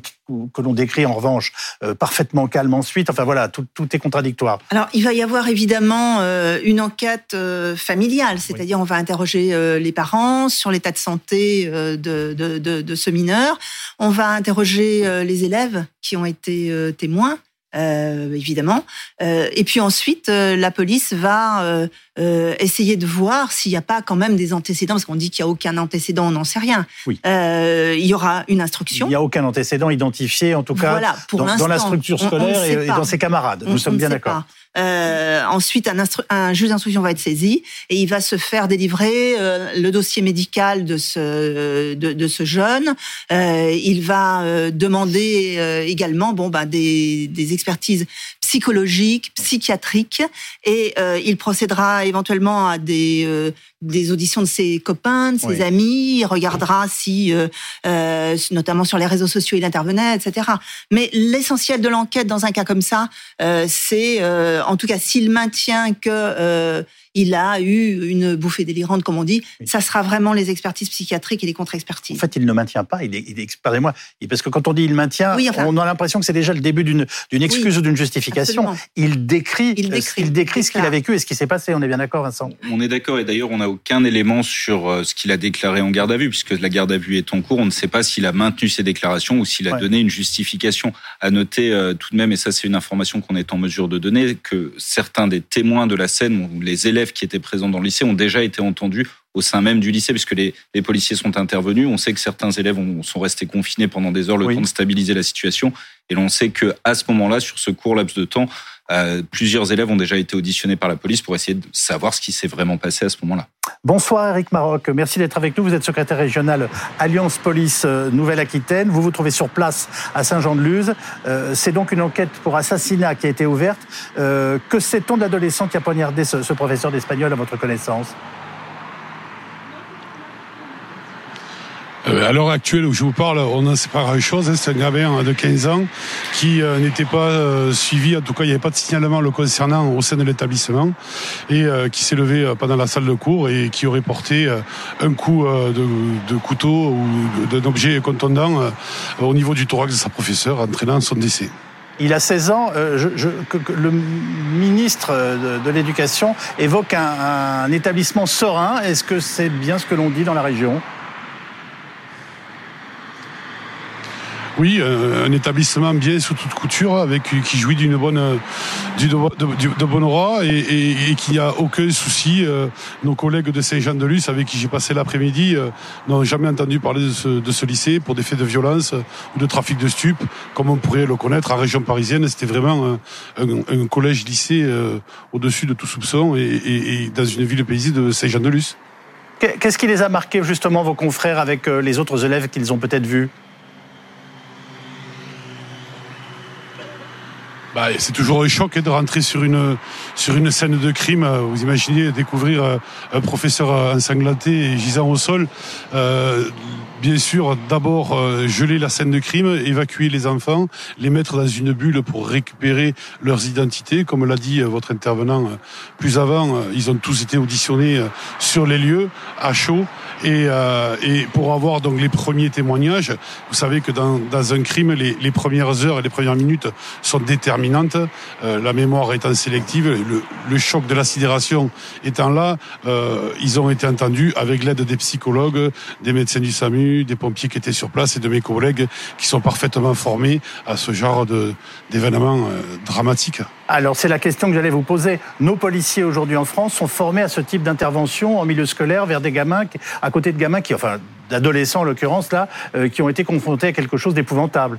que l'on décrit en revanche euh, parfaitement calme ensuite. Enfin voilà, tout, est contradictoire. Alors il va y avoir évidemment euh, une enquête euh, familiale, c'est-à-dire on va interroger les parents sur l'état de santé de, de, de, ce mineur, on va interroger les élèves qui ont été témoins. Évidemment. Et puis ensuite, la police va essayer de voir s'il n'y a pas quand même des antécédents, parce qu'on dit qu'il n'y a aucun antécédent, on n'en sait rien. Oui. il y aura une instruction. Il n'y a aucun antécédent identifié, en tout cas, dans, la structure scolaire et, dans ses camarades. Nous sommes bien d'accord. Euh, ensuite, un, un, juge d'instruction va être saisi et il va se faire délivrer euh, le dossier médical de ce de, de ce jeune. Euh, il va euh, demander euh, également bon bah des, des expertises psychologiques, psychiatriques et il procédera éventuellement à des des auditions de ses copains, de ses amis, il regardera si, euh, euh, notamment sur les réseaux sociaux, il intervenait, etc. Mais l'essentiel de l'enquête dans un cas comme ça, euh, c'est, en tout cas, s'il maintient que il a eu une bouffée délirante, comme on dit. Ça sera vraiment les expertises psychiatriques et les contre-expertises. En fait, il ne maintient pas. Il est, il moi parce que quand on dit il maintient, on a l'impression que c'est déjà le début d'une excuse ou d'une justification. Il décrit, il décrit, il décrit ce qu'il a vécu et ce qui s'est passé. On est bien d'accord, Vincent On est d'accord. Et d'ailleurs, on n'a aucun élément sur euh, ce qu'il a déclaré en garde à vue, puisque la garde à vue est en cours. On ne sait pas s'il a maintenu ses déclarations ou s'il a donné une justification. À noter euh, tout de même, et ça c'est une information qu'on est en mesure de donner, que certains des témoins de la scène ou les élèves qui étaient présents dans le lycée ont déjà été entendus au sein même du lycée, puisque les, les policiers sont intervenus. On sait que certains élèves ont, sont restés confinés pendant des heures, le temps de stabiliser la situation. Et l'on sait que à ce moment-là, sur ce court laps de temps, euh, plusieurs élèves ont déjà été auditionnés par la police pour essayer de savoir ce qui s'est vraiment passé à ce moment-là. Bonsoir Eric Maroc, merci d'être avec nous. Vous êtes secrétaire régional Alliance Police euh, Nouvelle-Aquitaine. Vous vous trouvez sur place à Saint-Jean-de-Luz. Euh, c'est donc une enquête pour assassinat qui a été ouverte. que sait-on de l'adolescent qui a poignardé ce, ce professeur d'espagnol à votre connaissance? À l'heure actuelle où je vous parle, on n'en sait pas grand-chose. Hein. C'est un gamin de 15 ans qui euh, n'était pas euh, suivi, en tout cas il n'y avait pas de signalement le concernant au sein de l'établissement et qui s'est levé pendant la salle de cours et qui aurait porté un coup de, couteau ou d'un objet contondant au niveau du thorax de sa professeure, entraînant son décès. Il a 16 ans. le ministre de, l'Éducation évoque un établissement serein. Est-ce que c'est bien ce que l'on dit dans la région? Oui, euh, un établissement bien sous toute couture, avec qui jouit d'une bonne, du, de, de, bon aura et, et, qui n'a aucun souci. Euh, nos collègues de Saint-Jean-de-Luz, avec qui j'ai passé l'après-midi, euh, n'ont jamais entendu parler de ce, lycée pour des faits de violence ou de trafic de stupes, comme on pourrait le connaître en région parisienne. C'était vraiment un, collège-lycée au-dessus de tout soupçon et, et, dans une ville paisible de Saint-Jean-de-Luz. Qu'est-ce qui les a marqués justement vos confrères avec les autres élèves qu'ils ont peut-être vus? Bah, c'est toujours un choc hein, de rentrer sur une, sur une scène de crime. Vous imaginez découvrir euh, un professeur ensanglanté et gisant au sol. Euh, bien sûr, d'abord euh, geler la scène de crime, évacuer les enfants, les mettre dans une bulle pour récupérer leurs identités. Comme l'a dit votre intervenant plus avant, ils ont tous été auditionnés sur les lieux, à chaud. Et, euh, et, pour avoir donc les premiers témoignages, vous savez que dans, dans un crime, les, les, premières heures et les premières minutes sont déterminantes. Euh, la mémoire étant sélective, le, le, choc de la sidération étant là, euh, ils ont été entendus avec l'aide des psychologues, des médecins du SAMU, des pompiers qui étaient sur place et de mes collègues qui sont parfaitement formés à ce genre d'événements euh, dramatiques. Alors c'est la question que j'allais vous poser. Nos policiers aujourd'hui en France sont formés à ce type d'intervention en milieu scolaire vers des gamins, à côté de gamins qui, enfin d'adolescents en l'occurrence là, euh, qui ont été confrontés à quelque chose d'épouvantable.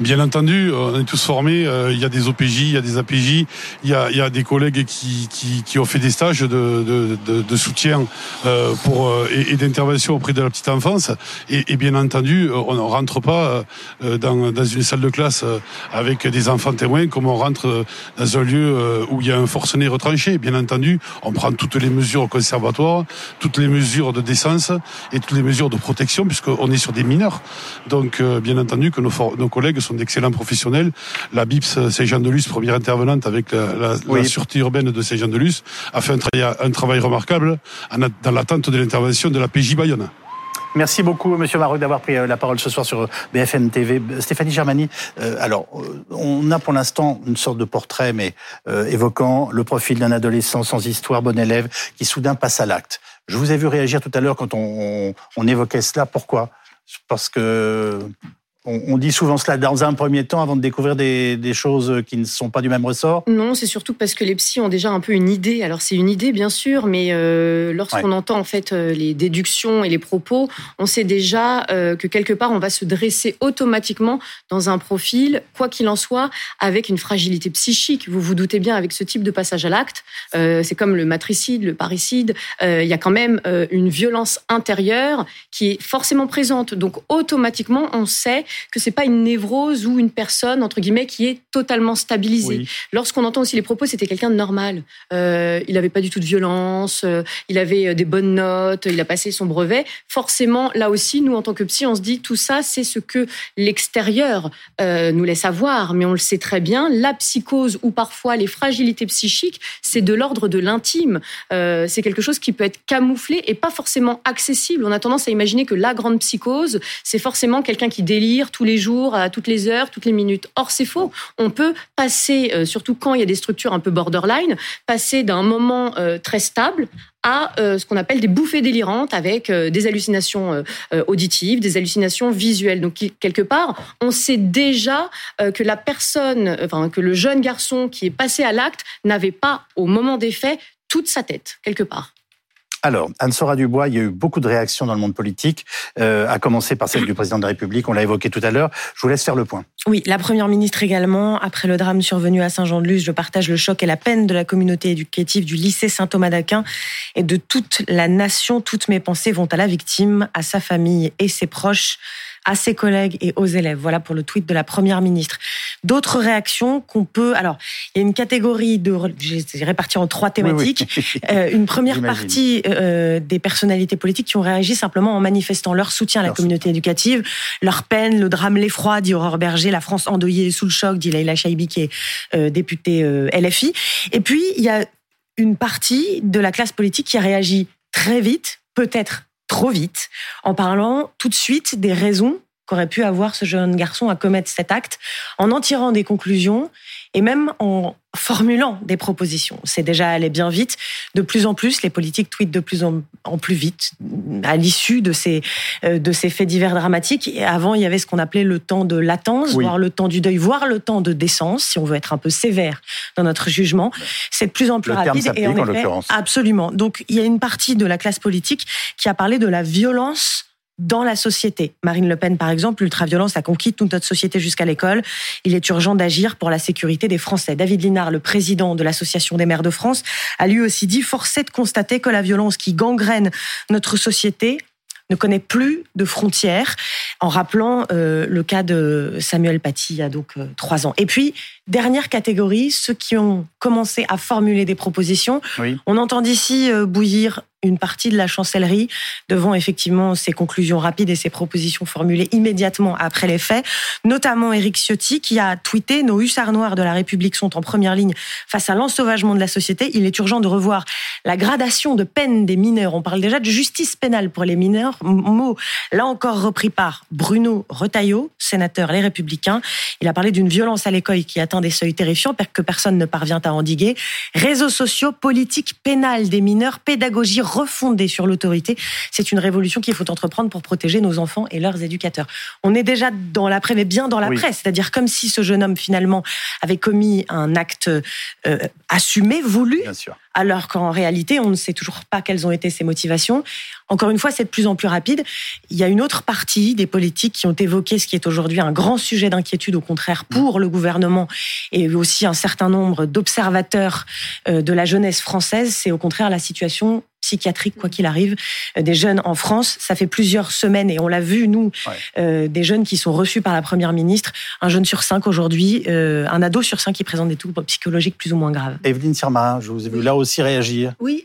Bien entendu, on est tous formés. Euh, il y a des OPJ, il y a des APJ, il y a, des collègues qui, ont fait des stages de, soutien euh, euh, et, d'intervention auprès de la petite enfance. Et, bien entendu, on ne rentre pas dans, une salle de classe avec des enfants témoins comme on rentre dans un lieu où il y a un forcené retranché. Bien entendu, on prend toutes les mesures conservatoires, toutes les mesures de décence et toutes les mesures de protection puisqu'on est sur des mineurs. Donc, bien entendu que nos, nos collègues d'excellents professionnels. La BIPS Saint-Jean-de-Luz, première intervenante avec la, la, sûreté urbaine de Saint-Jean-de-Luz, a fait un, travail, un travail remarquable dans l'attente de l'intervention de la PJ Bayonne. Merci beaucoup, Monsieur Maroc, d'avoir pris euh, la parole ce soir sur BFM TV. Stéphanie Germani, euh, alors, euh, on a pour l'instant une sorte de portrait, mais évoquant le profil d'un adolescent sans histoire, bon élève, qui soudain passe à l'acte. Je vous ai vu réagir tout à l'heure quand on, on évoquait cela. Pourquoi? Parce que on, dit souvent cela dans un premier temps avant de découvrir des, choses qui ne sont pas du même ressort Non, c'est surtout parce que les psys ont déjà un peu une idée. Alors c'est une idée bien sûr, mais euh, lorsqu'on entend en fait euh, les déductions et les propos, on sait déjà euh, que quelque part on va se dresser automatiquement dans un profil, quoi qu'il en soit, avec une fragilité psychique. Vous vous doutez bien avec ce type de passage à l'acte, c'est comme le matricide, le parricide, il y a quand même une violence intérieure qui est forcément présente. Donc automatiquement on sait que c'est pas une névrose ou une personne entre guillemets qui est totalement stabilisée. Lorsqu'on entend aussi les propos, c'était quelqu'un de normal. Euh, il n'avait pas du tout de violence, euh, il avait euh, des bonnes notes, il a passé son brevet. Forcément, là aussi, nous en tant que psy, on se dit tout ça, c'est ce que l'extérieur euh, nous laisse avoir, mais on le sait très bien. La psychose ou parfois les fragilités psychiques, c'est de l'ordre de l'intime. C'est quelque chose qui peut être camouflé et pas forcément accessible. On a tendance à imaginer que la grande psychose, c'est forcément quelqu'un qui délire tous les jours, à toutes les heures, toutes les minutes. Or, c'est faux. On peut passer, euh, surtout quand il y a des structures un peu borderline, passer d'un moment euh, très stable à euh, ce qu'on appelle des bouffées délirantes avec des hallucinations auditives, des hallucinations visuelles. Donc quelque part, on sait déjà que la personne, enfin que le jeune garçon qui est passé à l'acte n'avait pas au moment des faits toute sa tête quelque part. Alors, Anne-Sora Dubois, il y a eu beaucoup de réactions dans le monde politique, euh, à commencer par celle du président de la République, on l'a évoqué tout à l'heure. Je vous laisse faire le point. Oui, la première ministre également. Après le drame survenu à Saint-Jean-de-Luz, je partage le choc et la peine de la communauté éducative du lycée Saint-Thomas d'Aquin et de toute la nation. Toutes mes pensées vont à la victime, à sa famille et ses proches à ses collègues et aux élèves. Voilà pour le tweet de la première ministre. D'autres réactions qu'on peut. Alors, il y a une catégorie de. J'ai réparti en trois thématiques. Euh, une première partie euh, des personnalités politiques qui ont réagi simplement en manifestant leur soutien à la communauté éducative, leur peine, le drame, l'effroi, dit Aurore Berger, la France endeuillée sous le choc, dit Leïla Chaibi, qui est euh, députée LFI. Et puis, il y a une partie de la classe politique qui a réagi très vite, peut-être trop vite, en parlant tout de suite des raisons qu'aurait pu avoir ce jeune garçon à commettre cet acte, en en tirant des conclusions et même en formulant des propositions. C'est déjà allé bien vite. De plus en plus, les politiques tweetent de plus en, plus vite à l'issue de ces, euh, de ces faits divers dramatiques. Et avant, il y avait ce qu'on appelait le temps de latence, voire le temps du deuil, voire le temps de décence, si on veut être un peu sévère dans notre jugement. C'est de plus en plus rapide. et en, en absolument. Donc, il y a une partie de la classe politique qui a parlé de la violence dans la société. Marine Le Pen, par exemple, l'ultraviolence a conquis toute notre société jusqu'à l'école. Il est urgent d'agir pour la sécurité des Français. David Linard, le président de l'Association des maires de France, a lui aussi dit forcé de constater que la violence qui gangrène notre société ne connaît plus de frontières, en rappelant euh, le cas de Samuel Paty il y a donc euh, trois ans. Et puis, dernière catégorie, ceux qui ont commencé à formuler des propositions. On entend d'ici euh, bouillir une partie de la chancellerie devant effectivement ces conclusions rapides et ces propositions formulées immédiatement après les faits, notamment Éric Ciotti qui a tweeté Nos hussards noirs de la République sont en première ligne face à l'ensauvagement de la société. Il est urgent de revoir la gradation de peine des mineurs. On parle déjà de justice pénale pour les mineurs, mot là encore repris par Bruno Retailleau, sénateur Les Républicains. Il a parlé d'une violence à l'école qui atteint des seuils terrifiants que personne ne parvient à endiguer. Réseaux sociaux, politique pénale des mineurs, pédagogie refondée sur l'autorité. C'est une révolution qu'il faut entreprendre pour protéger nos enfants et leurs éducateurs. On est déjà dans l'après, mais bien dans l'après. C'est-à-dire comme si ce jeune homme, finalement, avait commis un acte euh, assumé, voulu. Bien sûr alors qu'en réalité, on ne sait toujours pas quelles ont été ses motivations. Encore une fois, c'est de plus en plus rapide. Il y a une autre partie des politiques qui ont évoqué ce qui est aujourd'hui un grand sujet d'inquiétude, au contraire, pour le gouvernement et aussi un certain nombre d'observateurs euh, de la jeunesse française. C'est au contraire la situation psychiatrique, quoi qu'il arrive, euh, des jeunes en France. Ça fait plusieurs semaines et on l'a vu, nous, euh, des jeunes qui sont reçus par la Première ministre. Un jeune sur cinq aujourd'hui, euh, un ado sur cinq qui présente des troubles psychologiques plus ou moins graves. Evelyne Sirma, je vous ai vu là aussi réagir. Oui,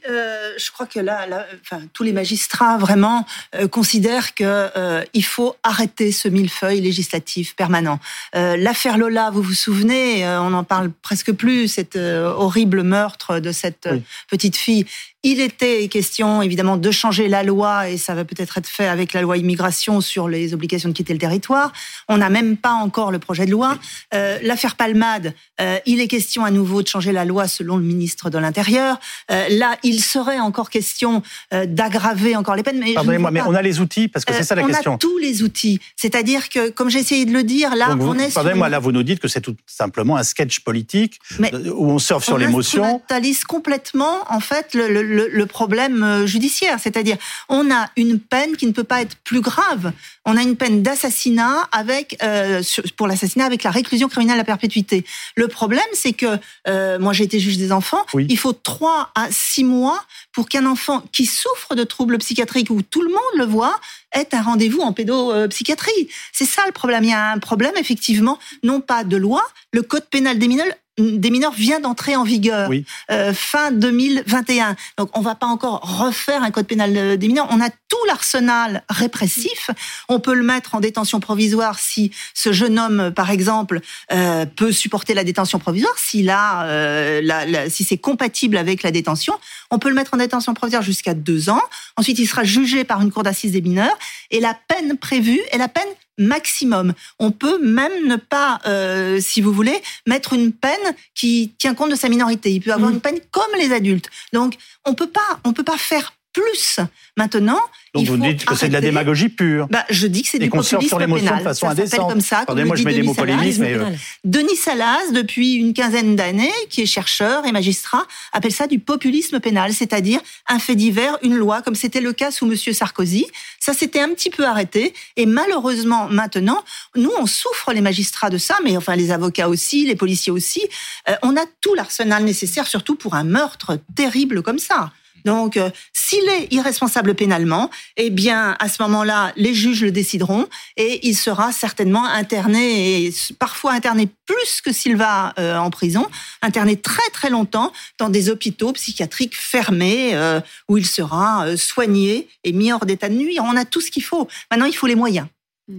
je crois que là, enfin, tous les magistrats vraiment considèrent qu'il faut arrêter ce millefeuille législatif permanent. L'affaire Lola, vous vous souvenez, on n'en parle presque plus, cet horrible meurtre de cette petite fille il était question évidemment de changer la loi et ça va peut-être être fait avec la loi immigration sur les obligations de quitter le territoire. On n'a même pas encore le projet de loi. Euh, l'affaire Palmade, euh, il est question à nouveau de changer la loi selon le ministre de l'Intérieur. Euh, là, il serait encore question d'aggraver encore les peines. Pardonnez-moi, mais on a les outils parce que c'est ça la question. On a tous les outils. C'est-à-dire que, comme j'ai essayé de le dire, là, on est. Pardonnez-moi, là, vous nous dites que c'est tout simplement un sketch politique où on surfe sur l'émotion. On complètement, en fait, le le, le problème judiciaire, c'est-à-dire on a une peine qui ne peut pas être plus grave. On a une peine d'assassinat avec euh, pour l'assassinat avec la réclusion criminelle à perpétuité. Le problème, c'est que euh, moi j'ai été juge des enfants. Il faut trois à six mois pour qu'un enfant qui souffre de troubles psychiatriques où tout le monde le voit ait un rendez-vous en pédopsychiatrie. C'est ça le problème. Il y a un problème effectivement, non pas de loi. Le code pénal des mineurs des mineurs vient d'entrer en vigueur euh, fin 2021. Donc on va pas encore refaire un code pénal euh, des mineurs. On a tout l'arsenal répressif. On peut le mettre en détention provisoire si ce jeune homme, par exemple, euh, peut supporter la détention provisoire. S'il a, euh, la, la, si c'est compatible avec la détention, on peut le mettre en détention provisoire jusqu'à deux ans. Ensuite, il sera jugé par une cour d'assises des mineurs et la peine prévue est la peine maximum. On peut même ne pas, euh, si vous voulez, mettre une peine qui tient compte de sa minorité. Il peut avoir mmh. une peine comme les adultes. Donc, on peut pas, on peut pas faire plus. Maintenant, donc vous dites que c'est de la démagogie pure. Bah, je dis que c'est du populisme sur pénal. de façon ça comme ça. Pardonnez-moi, je mets des mots polémiques, mais euh... Denis Salas, depuis une quinzaine d'années, qui est chercheur et magistrat, appelle ça du populisme pénal, c'est-à-dire un fait divers, une loi, comme c'était le cas sous Monsieur Sarkozy. Ça s'était un petit peu arrêté, et malheureusement maintenant, nous on souffre les magistrats de ça, mais enfin les avocats aussi, les policiers aussi. Euh, on a tout l'arsenal nécessaire, surtout pour un meurtre terrible comme ça. Donc, euh, s'il est irresponsable pénalement, eh bien, à ce moment-là, les juges le décideront et il sera certainement interné, et parfois interné plus que s'il va euh, en prison, interné très très longtemps dans des hôpitaux psychiatriques fermés euh, où il sera soigné et mis hors d'état de nuit. On a tout ce qu'il faut. Maintenant, il faut les moyens.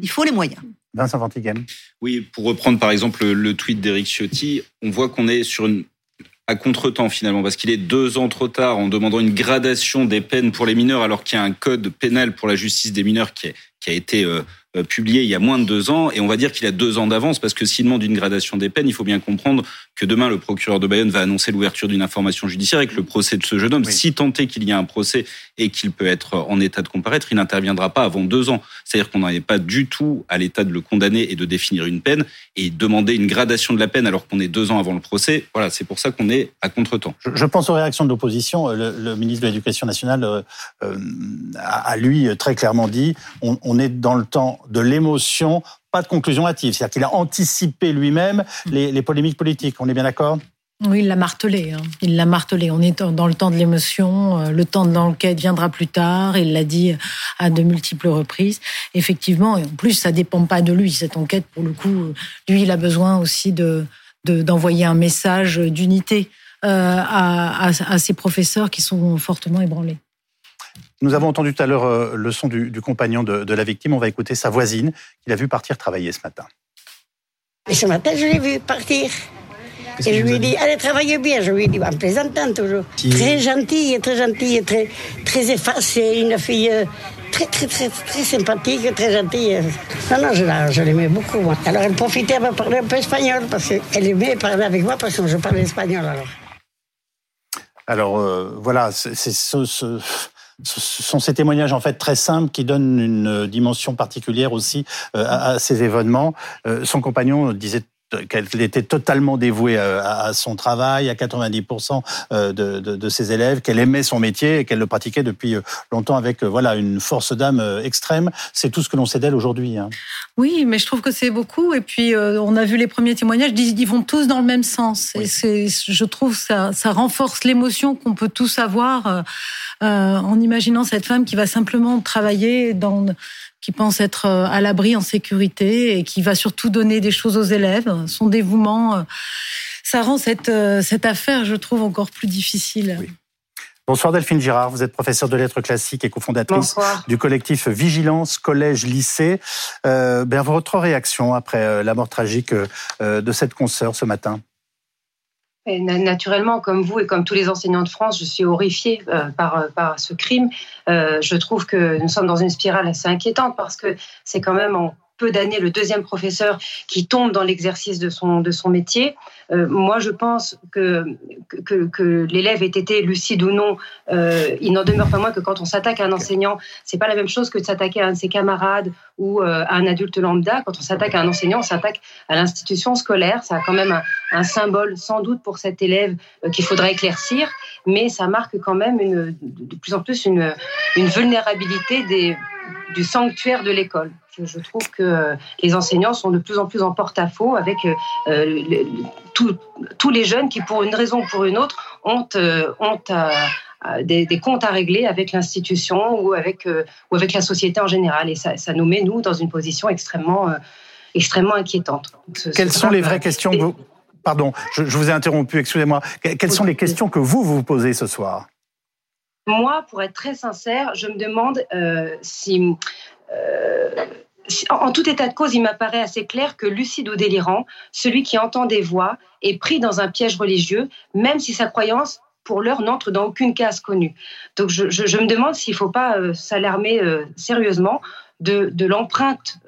Il faut les moyens. Vincent Ventigame. Oui, pour reprendre par exemple le tweet d'Éric Ciotti, on voit qu'on est sur une à contretemps finalement, parce qu'il est deux ans trop tard en demandant une gradation des peines pour les mineurs, alors qu'il y a un code pénal pour la justice des mineurs qui, qui a été euh, publié il y a moins de deux ans, et on va dire qu'il a deux ans d'avance, parce que s'il demande une gradation des peines, il faut bien comprendre que demain, le procureur de Bayonne va annoncer l'ouverture d'une information judiciaire avec le procès de ce jeune homme. Si tant est qu'il y a un procès et qu'il peut être en état de comparaître, il n'interviendra pas avant deux ans. C'est-à-dire qu'on n'en est pas du tout à l'état de le condamner et de définir une peine, et demander une gradation de la peine alors qu'on est deux ans avant le procès, voilà, c'est pour ça qu'on est à contre-temps. Je, pense aux réactions de l'opposition. Le, le, ministre de l'Éducation nationale euh, euh a, lui très clairement dit on, on est dans le temps de l'émotion, pas de conclusion hâtive. C'est-à-dire qu'il a anticipé lui-même les, polémiques politiques. On est bien d'accord? Oui, il l'a martelé. Hein. Il l'a martelé. On est dans le temps de l'émotion. Euh, le temps de l'enquête viendra plus tard. Il l'a dit à de multiples reprises. Effectivement, et en plus, ça dépend pas de lui. Cette enquête, pour le coup, lui, il a besoin aussi de d'envoyer un message d'unité euh, à ses professeurs qui sont fortement ébranlés. Nous avons entendu tout à l'heure euh, le son du, du compagnon de, de, la victime. On va écouter sa voisine qu'il a vu partir travailler ce matin. Et ce matin, je l'ai vu partir. Et je lui ai dit, allez, travaille bien. Je lui ai dit, en plaisantant toujours. Très gentille, très gentille, très, très effacée. Une fille euh, très, très, très, très sympathique, très gentille. Non, non, je, l'aimais beaucoup, moi. Alors, elle profitait à parler un peu espagnol, parce qu'elle aimait parler avec moi, parce que je parlais espagnol, alors. Alors, euh, voilà, c'est ce, ce sont ces témoignages en fait très simples qui donnent une dimension particulière aussi euh, à, ces événements. Euh, son compagnon disait qu'elle était totalement dévouée à, son travail, à 90% euh, de, de, de, ses élèves, qu'elle aimait son métier et qu'elle le pratiquait depuis longtemps avec voilà une force d'âme extrême. C'est tout ce que l'on sait d'elle aujourd'hui. Oui, mais je trouve que c'est beaucoup. Et puis on a vu les premiers témoignages, ils vont tous dans le même sens. Et c'est, je trouve ça, ça renforce l'émotion qu'on peut tous avoir euh, en imaginant cette femme qui va simplement travailler dans qui pense être euh, à l'abri, en sécurité, et qui va surtout donner des choses aux élèves. Son dévouement, euh, ça rend cette, cette affaire, je trouve, encore plus difficile. Bonsoir Delphine Girard, vous êtes professeure de lettres classiques et cofondatrice du collectif Vigilance Collège-Lycée. Euh, ben, votre réaction après la mort tragique de cette consoeur ce matin? Naturellement, comme vous et comme tous les enseignants de France, je suis horrifiée euh, par, euh, par ce crime. Euh, je trouve que nous sommes dans une spirale assez inquiétante parce que c'est quand même en peu d'années le deuxième professeur qui tombe dans l'exercice de son, de son métier. Euh, moi, je pense que, que, que l'élève ait été lucide ou non. Euh, il n'en demeure pas moins que quand on s'attaque à un enseignant, c'est pas la même chose que de s'attaquer à un de ses camarades ou euh, à un adulte lambda. Quand on s'attaque à un enseignant, on s'attaque à l'institution scolaire. Ça a quand même un, un symbole, sans doute, pour cet élève qu'il faudrait éclaircir, mais ça marque quand même une, de plus en plus une, une vulnérabilité des, du sanctuaire de l'école. Je, je, trouve que les enseignants sont de plus en plus en porte-à-faux avec euh, le, tout, tous les jeunes qui, pour une raison ou pour une autre, ont, euh, ont euh, des, des, comptes à régler avec l'institution ou avec, euh, ou avec la société en général. Et ça, ça, nous met, nous, dans une position extrêmement, euh, extrêmement inquiétante. Ce, Quelles sont les vraies questions que vous... Pardon, je, je vous ai interrompu, excusez-moi. Quelles sont les questions que vous vous posez ce soir? Moi, pour être très sincère, je me demande euh, si... Euh, en tout état de cause, il m'apparaît assez clair que lucide ou délirant, celui qui entend des voix est pris dans un piège religieux, même si sa croyance, pour l'heure, n'entre dans aucune case connue. Donc je, me demande s'il ne faut pas euh, s'alarmer sérieusement de, l'empreinte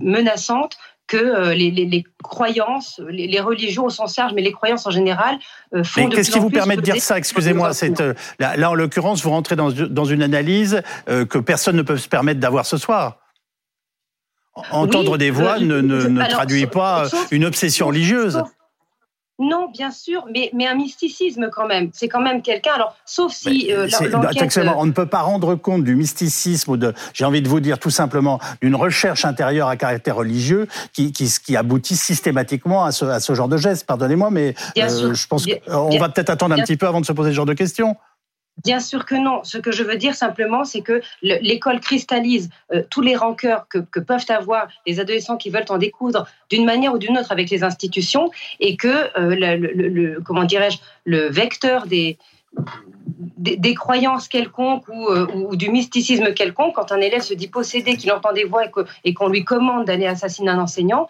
menaçante que euh, les, les, les, croyances, les, les, religions au sens large, mais les croyances en général euh, font. Qu'est-ce qui vous permet de dire ça Excusez-moi, euh, là, là, en l'occurrence, vous rentrez dans, dans une analyse que personne ne peut se permettre d'avoir ce soir. Entendre oui, des voix ne, ne, ne alors, traduit pas sauf, une obsession religieuse. Sauf, non, bien sûr, mais, mais un mysticisme quand même. C'est quand même quelqu'un. Alors, sauf si euh, l'enquête... On ne peut pas rendre compte du mysticisme ou de, j'ai envie de vous dire tout simplement, d'une recherche intérieure à caractère religieux qui, qui, qui aboutit systématiquement à ce, à ce genre de geste. Pardonnez-moi, mais euh, je pense qu'on va peut-être attendre un petit peu avant de se poser ce genre de questions. Bien sûr que non. Ce que je veux dire simplement, c'est que l'école cristallise euh, tous les rancœurs que, peuvent avoir les adolescents qui veulent en découdre d'une manière ou d'une autre avec les institutions et que, euh, le, comment dirais-je, le vecteur des, des, croyances quelconques ou, euh, ou, du mysticisme quelconque, quand un élève se dit possédé, qu'il entend des voix et qu'on lui commande d'aller assassiner un enseignant,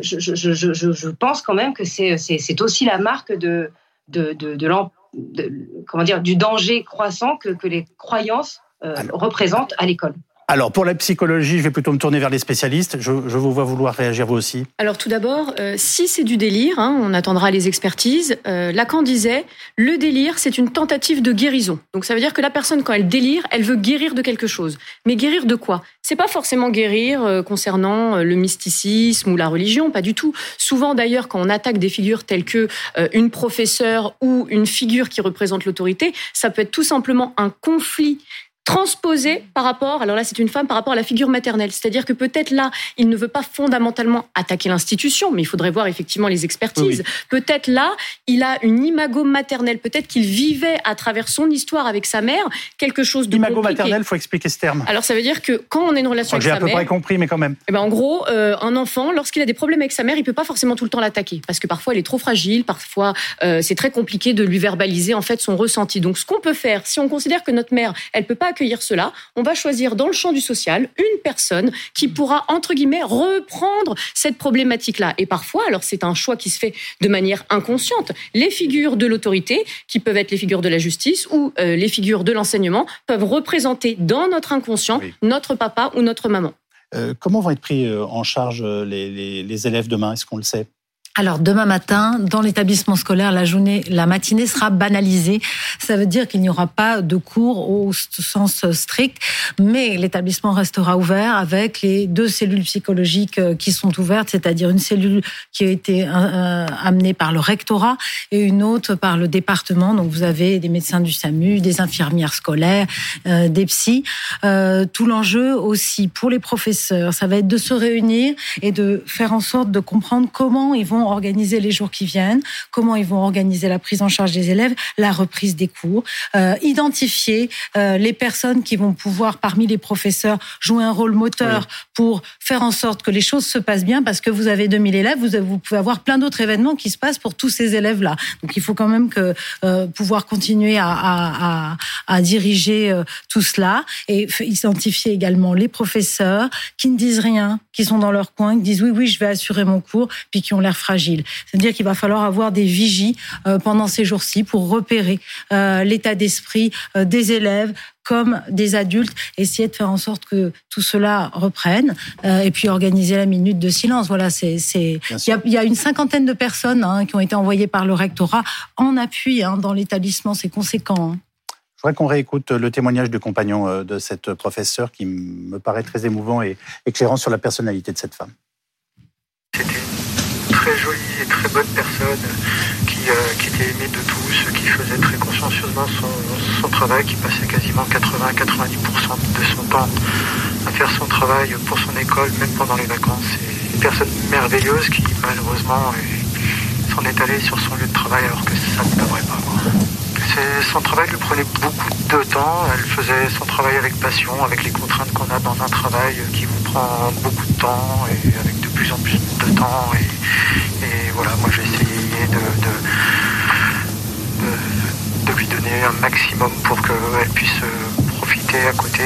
je, pense quand même que c'est aussi la marque de, de, de, de l'emploi de, comment dire, du danger croissant que, que les croyances euh, représentent à l'école. Alors, pour la psychologie, je vais plutôt me tourner vers les spécialistes. Je, je vous vois vouloir réagir vous aussi. Alors, tout d'abord, euh, si c'est du délire, hein, on attendra les expertises. Euh, Lacan disait, le délire, c'est une tentative de guérison. Donc, ça veut dire que la personne, quand elle délire, elle veut guérir de quelque chose. Mais guérir de quoi? C'est pas forcément guérir euh, concernant le mysticisme ou la religion, pas du tout. Souvent, d'ailleurs, quand on attaque des figures telles que euh, une professeure ou une figure qui représente l'autorité, ça peut être tout simplement un conflit transposé par rapport, alors là c'est une femme par rapport à la figure maternelle. C'est-à-dire que peut-être là, il ne veut pas fondamentalement attaquer l'institution, mais il faudrait voir effectivement les expertises. Oui. Peut-être là, il a une imago maternelle, peut-être qu'il vivait à travers son histoire avec sa mère quelque chose de Imago maternelle, faut expliquer ce terme. Alors ça veut dire que quand on a une relation avec sa mère... J'ai à peu près compris, mais quand même. Eh ben, en gros, euh, un enfant, lorsqu'il a des problèmes avec sa mère, il peut pas forcément tout le temps l'attaquer, parce que parfois elle est trop fragile, parfois euh, c'est très compliqué de lui verbaliser en fait son ressenti. Donc ce qu'on peut faire, si on considère que notre mère, elle peut pas accueillir cela, on va choisir dans le champ du social une personne qui pourra, entre guillemets, reprendre cette problématique-là. Et parfois, alors c'est un choix qui se fait de manière inconsciente, les figures de l'autorité, qui peuvent être les figures de la justice ou euh, les figures de l'enseignement, peuvent représenter dans notre inconscient oui. notre papa ou notre maman. Euh, comment vont être pris euh, en charge les, les, les élèves demain? Est-ce qu'on le sait? Alors demain matin, dans l'établissement scolaire, la journée, la matinée sera banalisée. Ça veut dire qu'il n'y aura pas de cours au sens strict, mais l'établissement restera ouvert avec les deux cellules psychologiques euh, qui sont ouvertes, c'est-à-dire une cellule qui a été euh, amenée par le rectorat et une autre par le département. Donc vous avez des médecins du SAMU, des infirmières scolaires, euh, des psys. Euh, tout l'enjeu aussi pour les professeurs, ça va être de se réunir et de faire en sorte de comprendre comment ils vont organiser les jours qui viennent, comment ils vont organiser la prise en charge des élèves, la reprise des cours, euh, identifier euh, les personnes qui vont pouvoir, parmi les professeurs, jouer un rôle moteur oui. pour faire en sorte que les choses se passent bien, parce que vous avez 2000 élèves, vous, vous pouvez avoir plein d'autres événements qui se passent pour tous ces élèves-là. Donc il faut quand même que euh, pouvoir continuer à, à, à, à diriger tout cela et identifier également les professeurs qui ne disent rien, qui sont dans leur coin, qui disent oui, oui, je vais assurer mon cours, puis qui ont l'air fragiles C'est-à-dire qu'il va falloir avoir des vigies pendant ces jours-ci pour repérer l'état d'esprit des élèves, comme des adultes, essayer de faire en sorte que tout cela reprenne euh, et puis organiser la minute de silence. Voilà, c'est il y, a, une cinquantaine de personnes hein, qui ont été envoyées par le rectorat en appui hein, dans l'établissement. C'est conséquent. Hein. Je voudrais qu'on réécoute le témoignage du compagnon euh, de cette professeure qui me paraît très émouvant et éclairant sur la personnalité de cette femme. Très jolie et très bonne personne qui, euh, qui était aimée de tous, qui faisait très consciencieusement son, travail, qui passait quasiment 80-90% de son temps à faire son travail pour son école, même pendant les vacances. C'est une personne merveilleuse qui malheureusement s'en est allée sur son lieu de travail alors que ça ne devrait pas. Son travail lui prenait beaucoup de temps. Elle faisait son travail avec passion, avec les contraintes qu'on a dans un travail qui vous prend beaucoup de temps et avec plus en plus de temps. Et, voilà, moi j'ai essayé de, de, lui donner un maximum pour qu'elle puisse profiter à côté.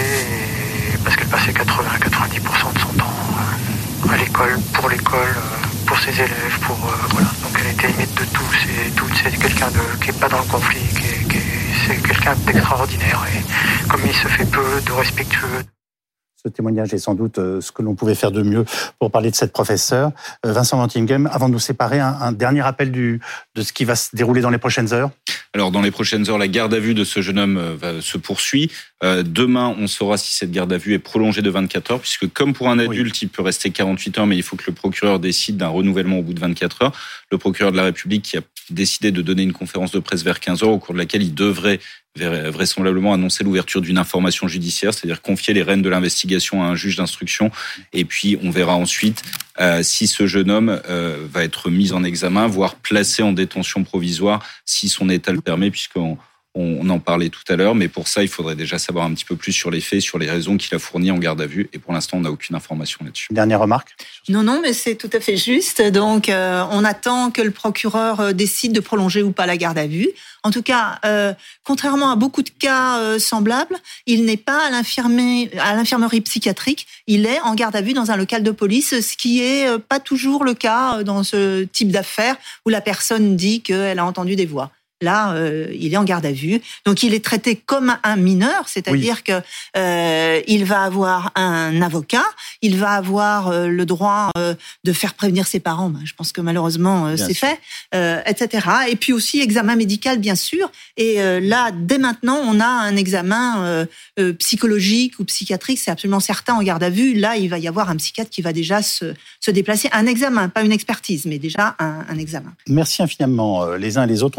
parce qu'elle passait 80-90% de son temps euh, à l'école, pour l'école, euh, pour ses élèves, pour euh, voilà. Donc elle était aimée de tous et toutes. C'est quelqu'un qui n'est pas dans le conflit, qui c'est quelqu'un d'extraordinaire et comme il se fait peu de respectueux. Ce témoignage est sans doute euh, ce que l'on pouvait faire de mieux pour parler de cette professeure. Euh, Vincent Vantinghem, avant de nous séparer, un, dernier rappel du, de ce qui va se dérouler dans les prochaines heures? Alors, dans les prochaines heures, la garde à vue de ce jeune homme euh, va, se poursuit. demain, on saura si cette garde à vue est prolongée de 24 heures, puisque comme pour un adulte, il peut rester 48 heures, mais il faut que le procureur décide d'un renouvellement au bout de 24 heures. Le procureur de la République qui a décidé de donner une conférence de presse vers 15 heures, au cours de laquelle il devrait vraisemblablement annoncer l'ouverture d'une information judiciaire, c'est-à-dire confier les rênes de l'investigation à un juge d'instruction. Et puis, on verra ensuite euh, si ce jeune homme euh, va être mis en examen, voire placé en détention provisoire, si son état le permet, puisqu'on on en parlait tout à l'heure, mais pour ça, il faudrait déjà savoir un petit peu plus sur les faits, sur les raisons qu'il a fournies en garde à vue. Et pour l'instant, on n'a aucune information là-dessus. Dernière remarque Non, non, mais c'est tout à fait juste. Donc, euh, on attend que le procureur euh, décide de prolonger ou pas la garde à vue. En tout cas, euh, contrairement à beaucoup de cas semblables, il n'est pas à l'infirmerie psychiatrique. Il est en garde à vue dans un local de police, ce qui est pas toujours le cas dans ce type d'affaires où la personne dit qu'elle a entendu des voix. Là, euh, il est en garde à vue. Donc, il est traité comme un mineur, c'est-à-dire que euh, il va avoir un avocat, il va avoir euh, le droit de faire prévenir ses parents. Ben, je pense que malheureusement, c'est fait, etc. Et puis aussi examen médical, bien sûr. Et là, dès maintenant, on a un examen psychologique ou psychiatrique, c'est absolument certain en garde à vue. Là, il va y avoir un psychiatre qui va déjà se, se déplacer. Un examen, pas une expertise, mais déjà un, un examen. Merci infiniment les uns et les autres.